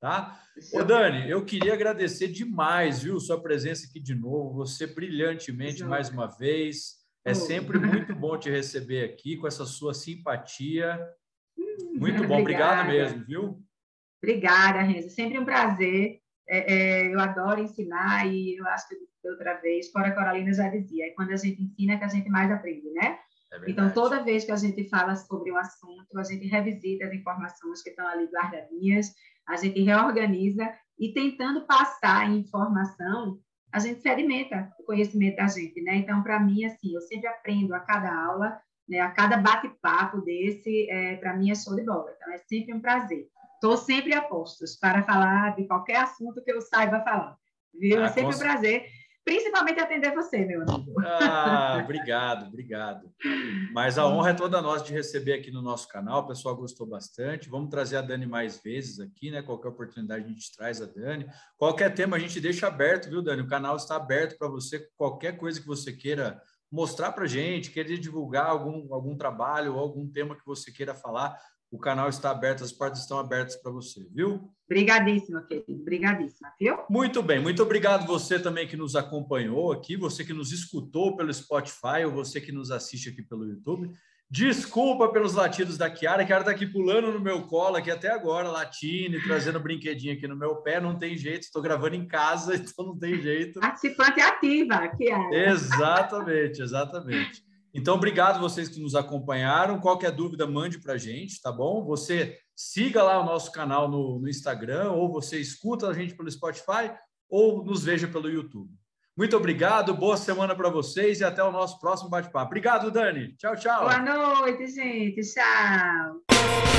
[SPEAKER 1] tá? Ô, Dani, eu queria agradecer demais, viu, sua presença aqui de novo, você brilhantemente mais uma vez. É sempre muito bom te receber aqui com essa sua simpatia. Muito bom, obrigado mesmo, viu?
[SPEAKER 2] Obrigada, Renzo. Sempre um prazer. É, é, eu adoro ensinar e eu acho que outra vez, fora Coralina já dizia, é quando a gente ensina é que a gente mais aprende, né? É então, toda vez que a gente fala sobre um assunto, a gente revisita as informações que estão ali guardadinhas a gente reorganiza e tentando passar informação, a gente sedimenta o conhecimento da gente, né? Então, para mim, assim, eu sempre aprendo a cada aula, né? A cada bate-papo desse, é, para mim é show de bola. Então, é sempre um prazer. Estou sempre a postos para falar de qualquer assunto que eu saiba falar. Viu? Ah, é sempre um prazer principalmente atender você, meu amigo.
[SPEAKER 1] Ah, [laughs] obrigado, obrigado. Mas a honra é toda nossa de receber aqui no nosso canal. O pessoal gostou bastante. Vamos trazer a Dani mais vezes aqui, né? Qualquer oportunidade a gente traz a Dani. Qualquer tema a gente deixa aberto, viu, Dani? O canal está aberto para você. Qualquer coisa que você queira mostrar para gente, querer divulgar algum, algum trabalho ou algum tema que você queira falar, o canal está aberto, as portas estão abertas para você, viu?
[SPEAKER 2] Obrigadíssima, querido. Obrigadíssima, viu?
[SPEAKER 1] Muito bem, muito obrigado você também que nos acompanhou aqui, você que nos escutou pelo Spotify ou você que nos assiste aqui pelo YouTube. Desculpa pelos latidos da Kiara, a Kiara está aqui pulando no meu colo aqui até agora, latindo e trazendo brinquedinho aqui no meu pé, não tem jeito, estou gravando em casa, [laughs] então não tem jeito.
[SPEAKER 2] Participante ativa, Kiara.
[SPEAKER 1] Exatamente, exatamente. Então, obrigado vocês que nos acompanharam. Qualquer dúvida, mande para a gente, tá bom? Você siga lá o nosso canal no, no Instagram, ou você escuta a gente pelo Spotify, ou nos veja pelo YouTube. Muito obrigado, boa semana para vocês e até o nosso próximo bate-papo. Obrigado, Dani. Tchau, tchau.
[SPEAKER 2] Boa noite, gente. Tchau.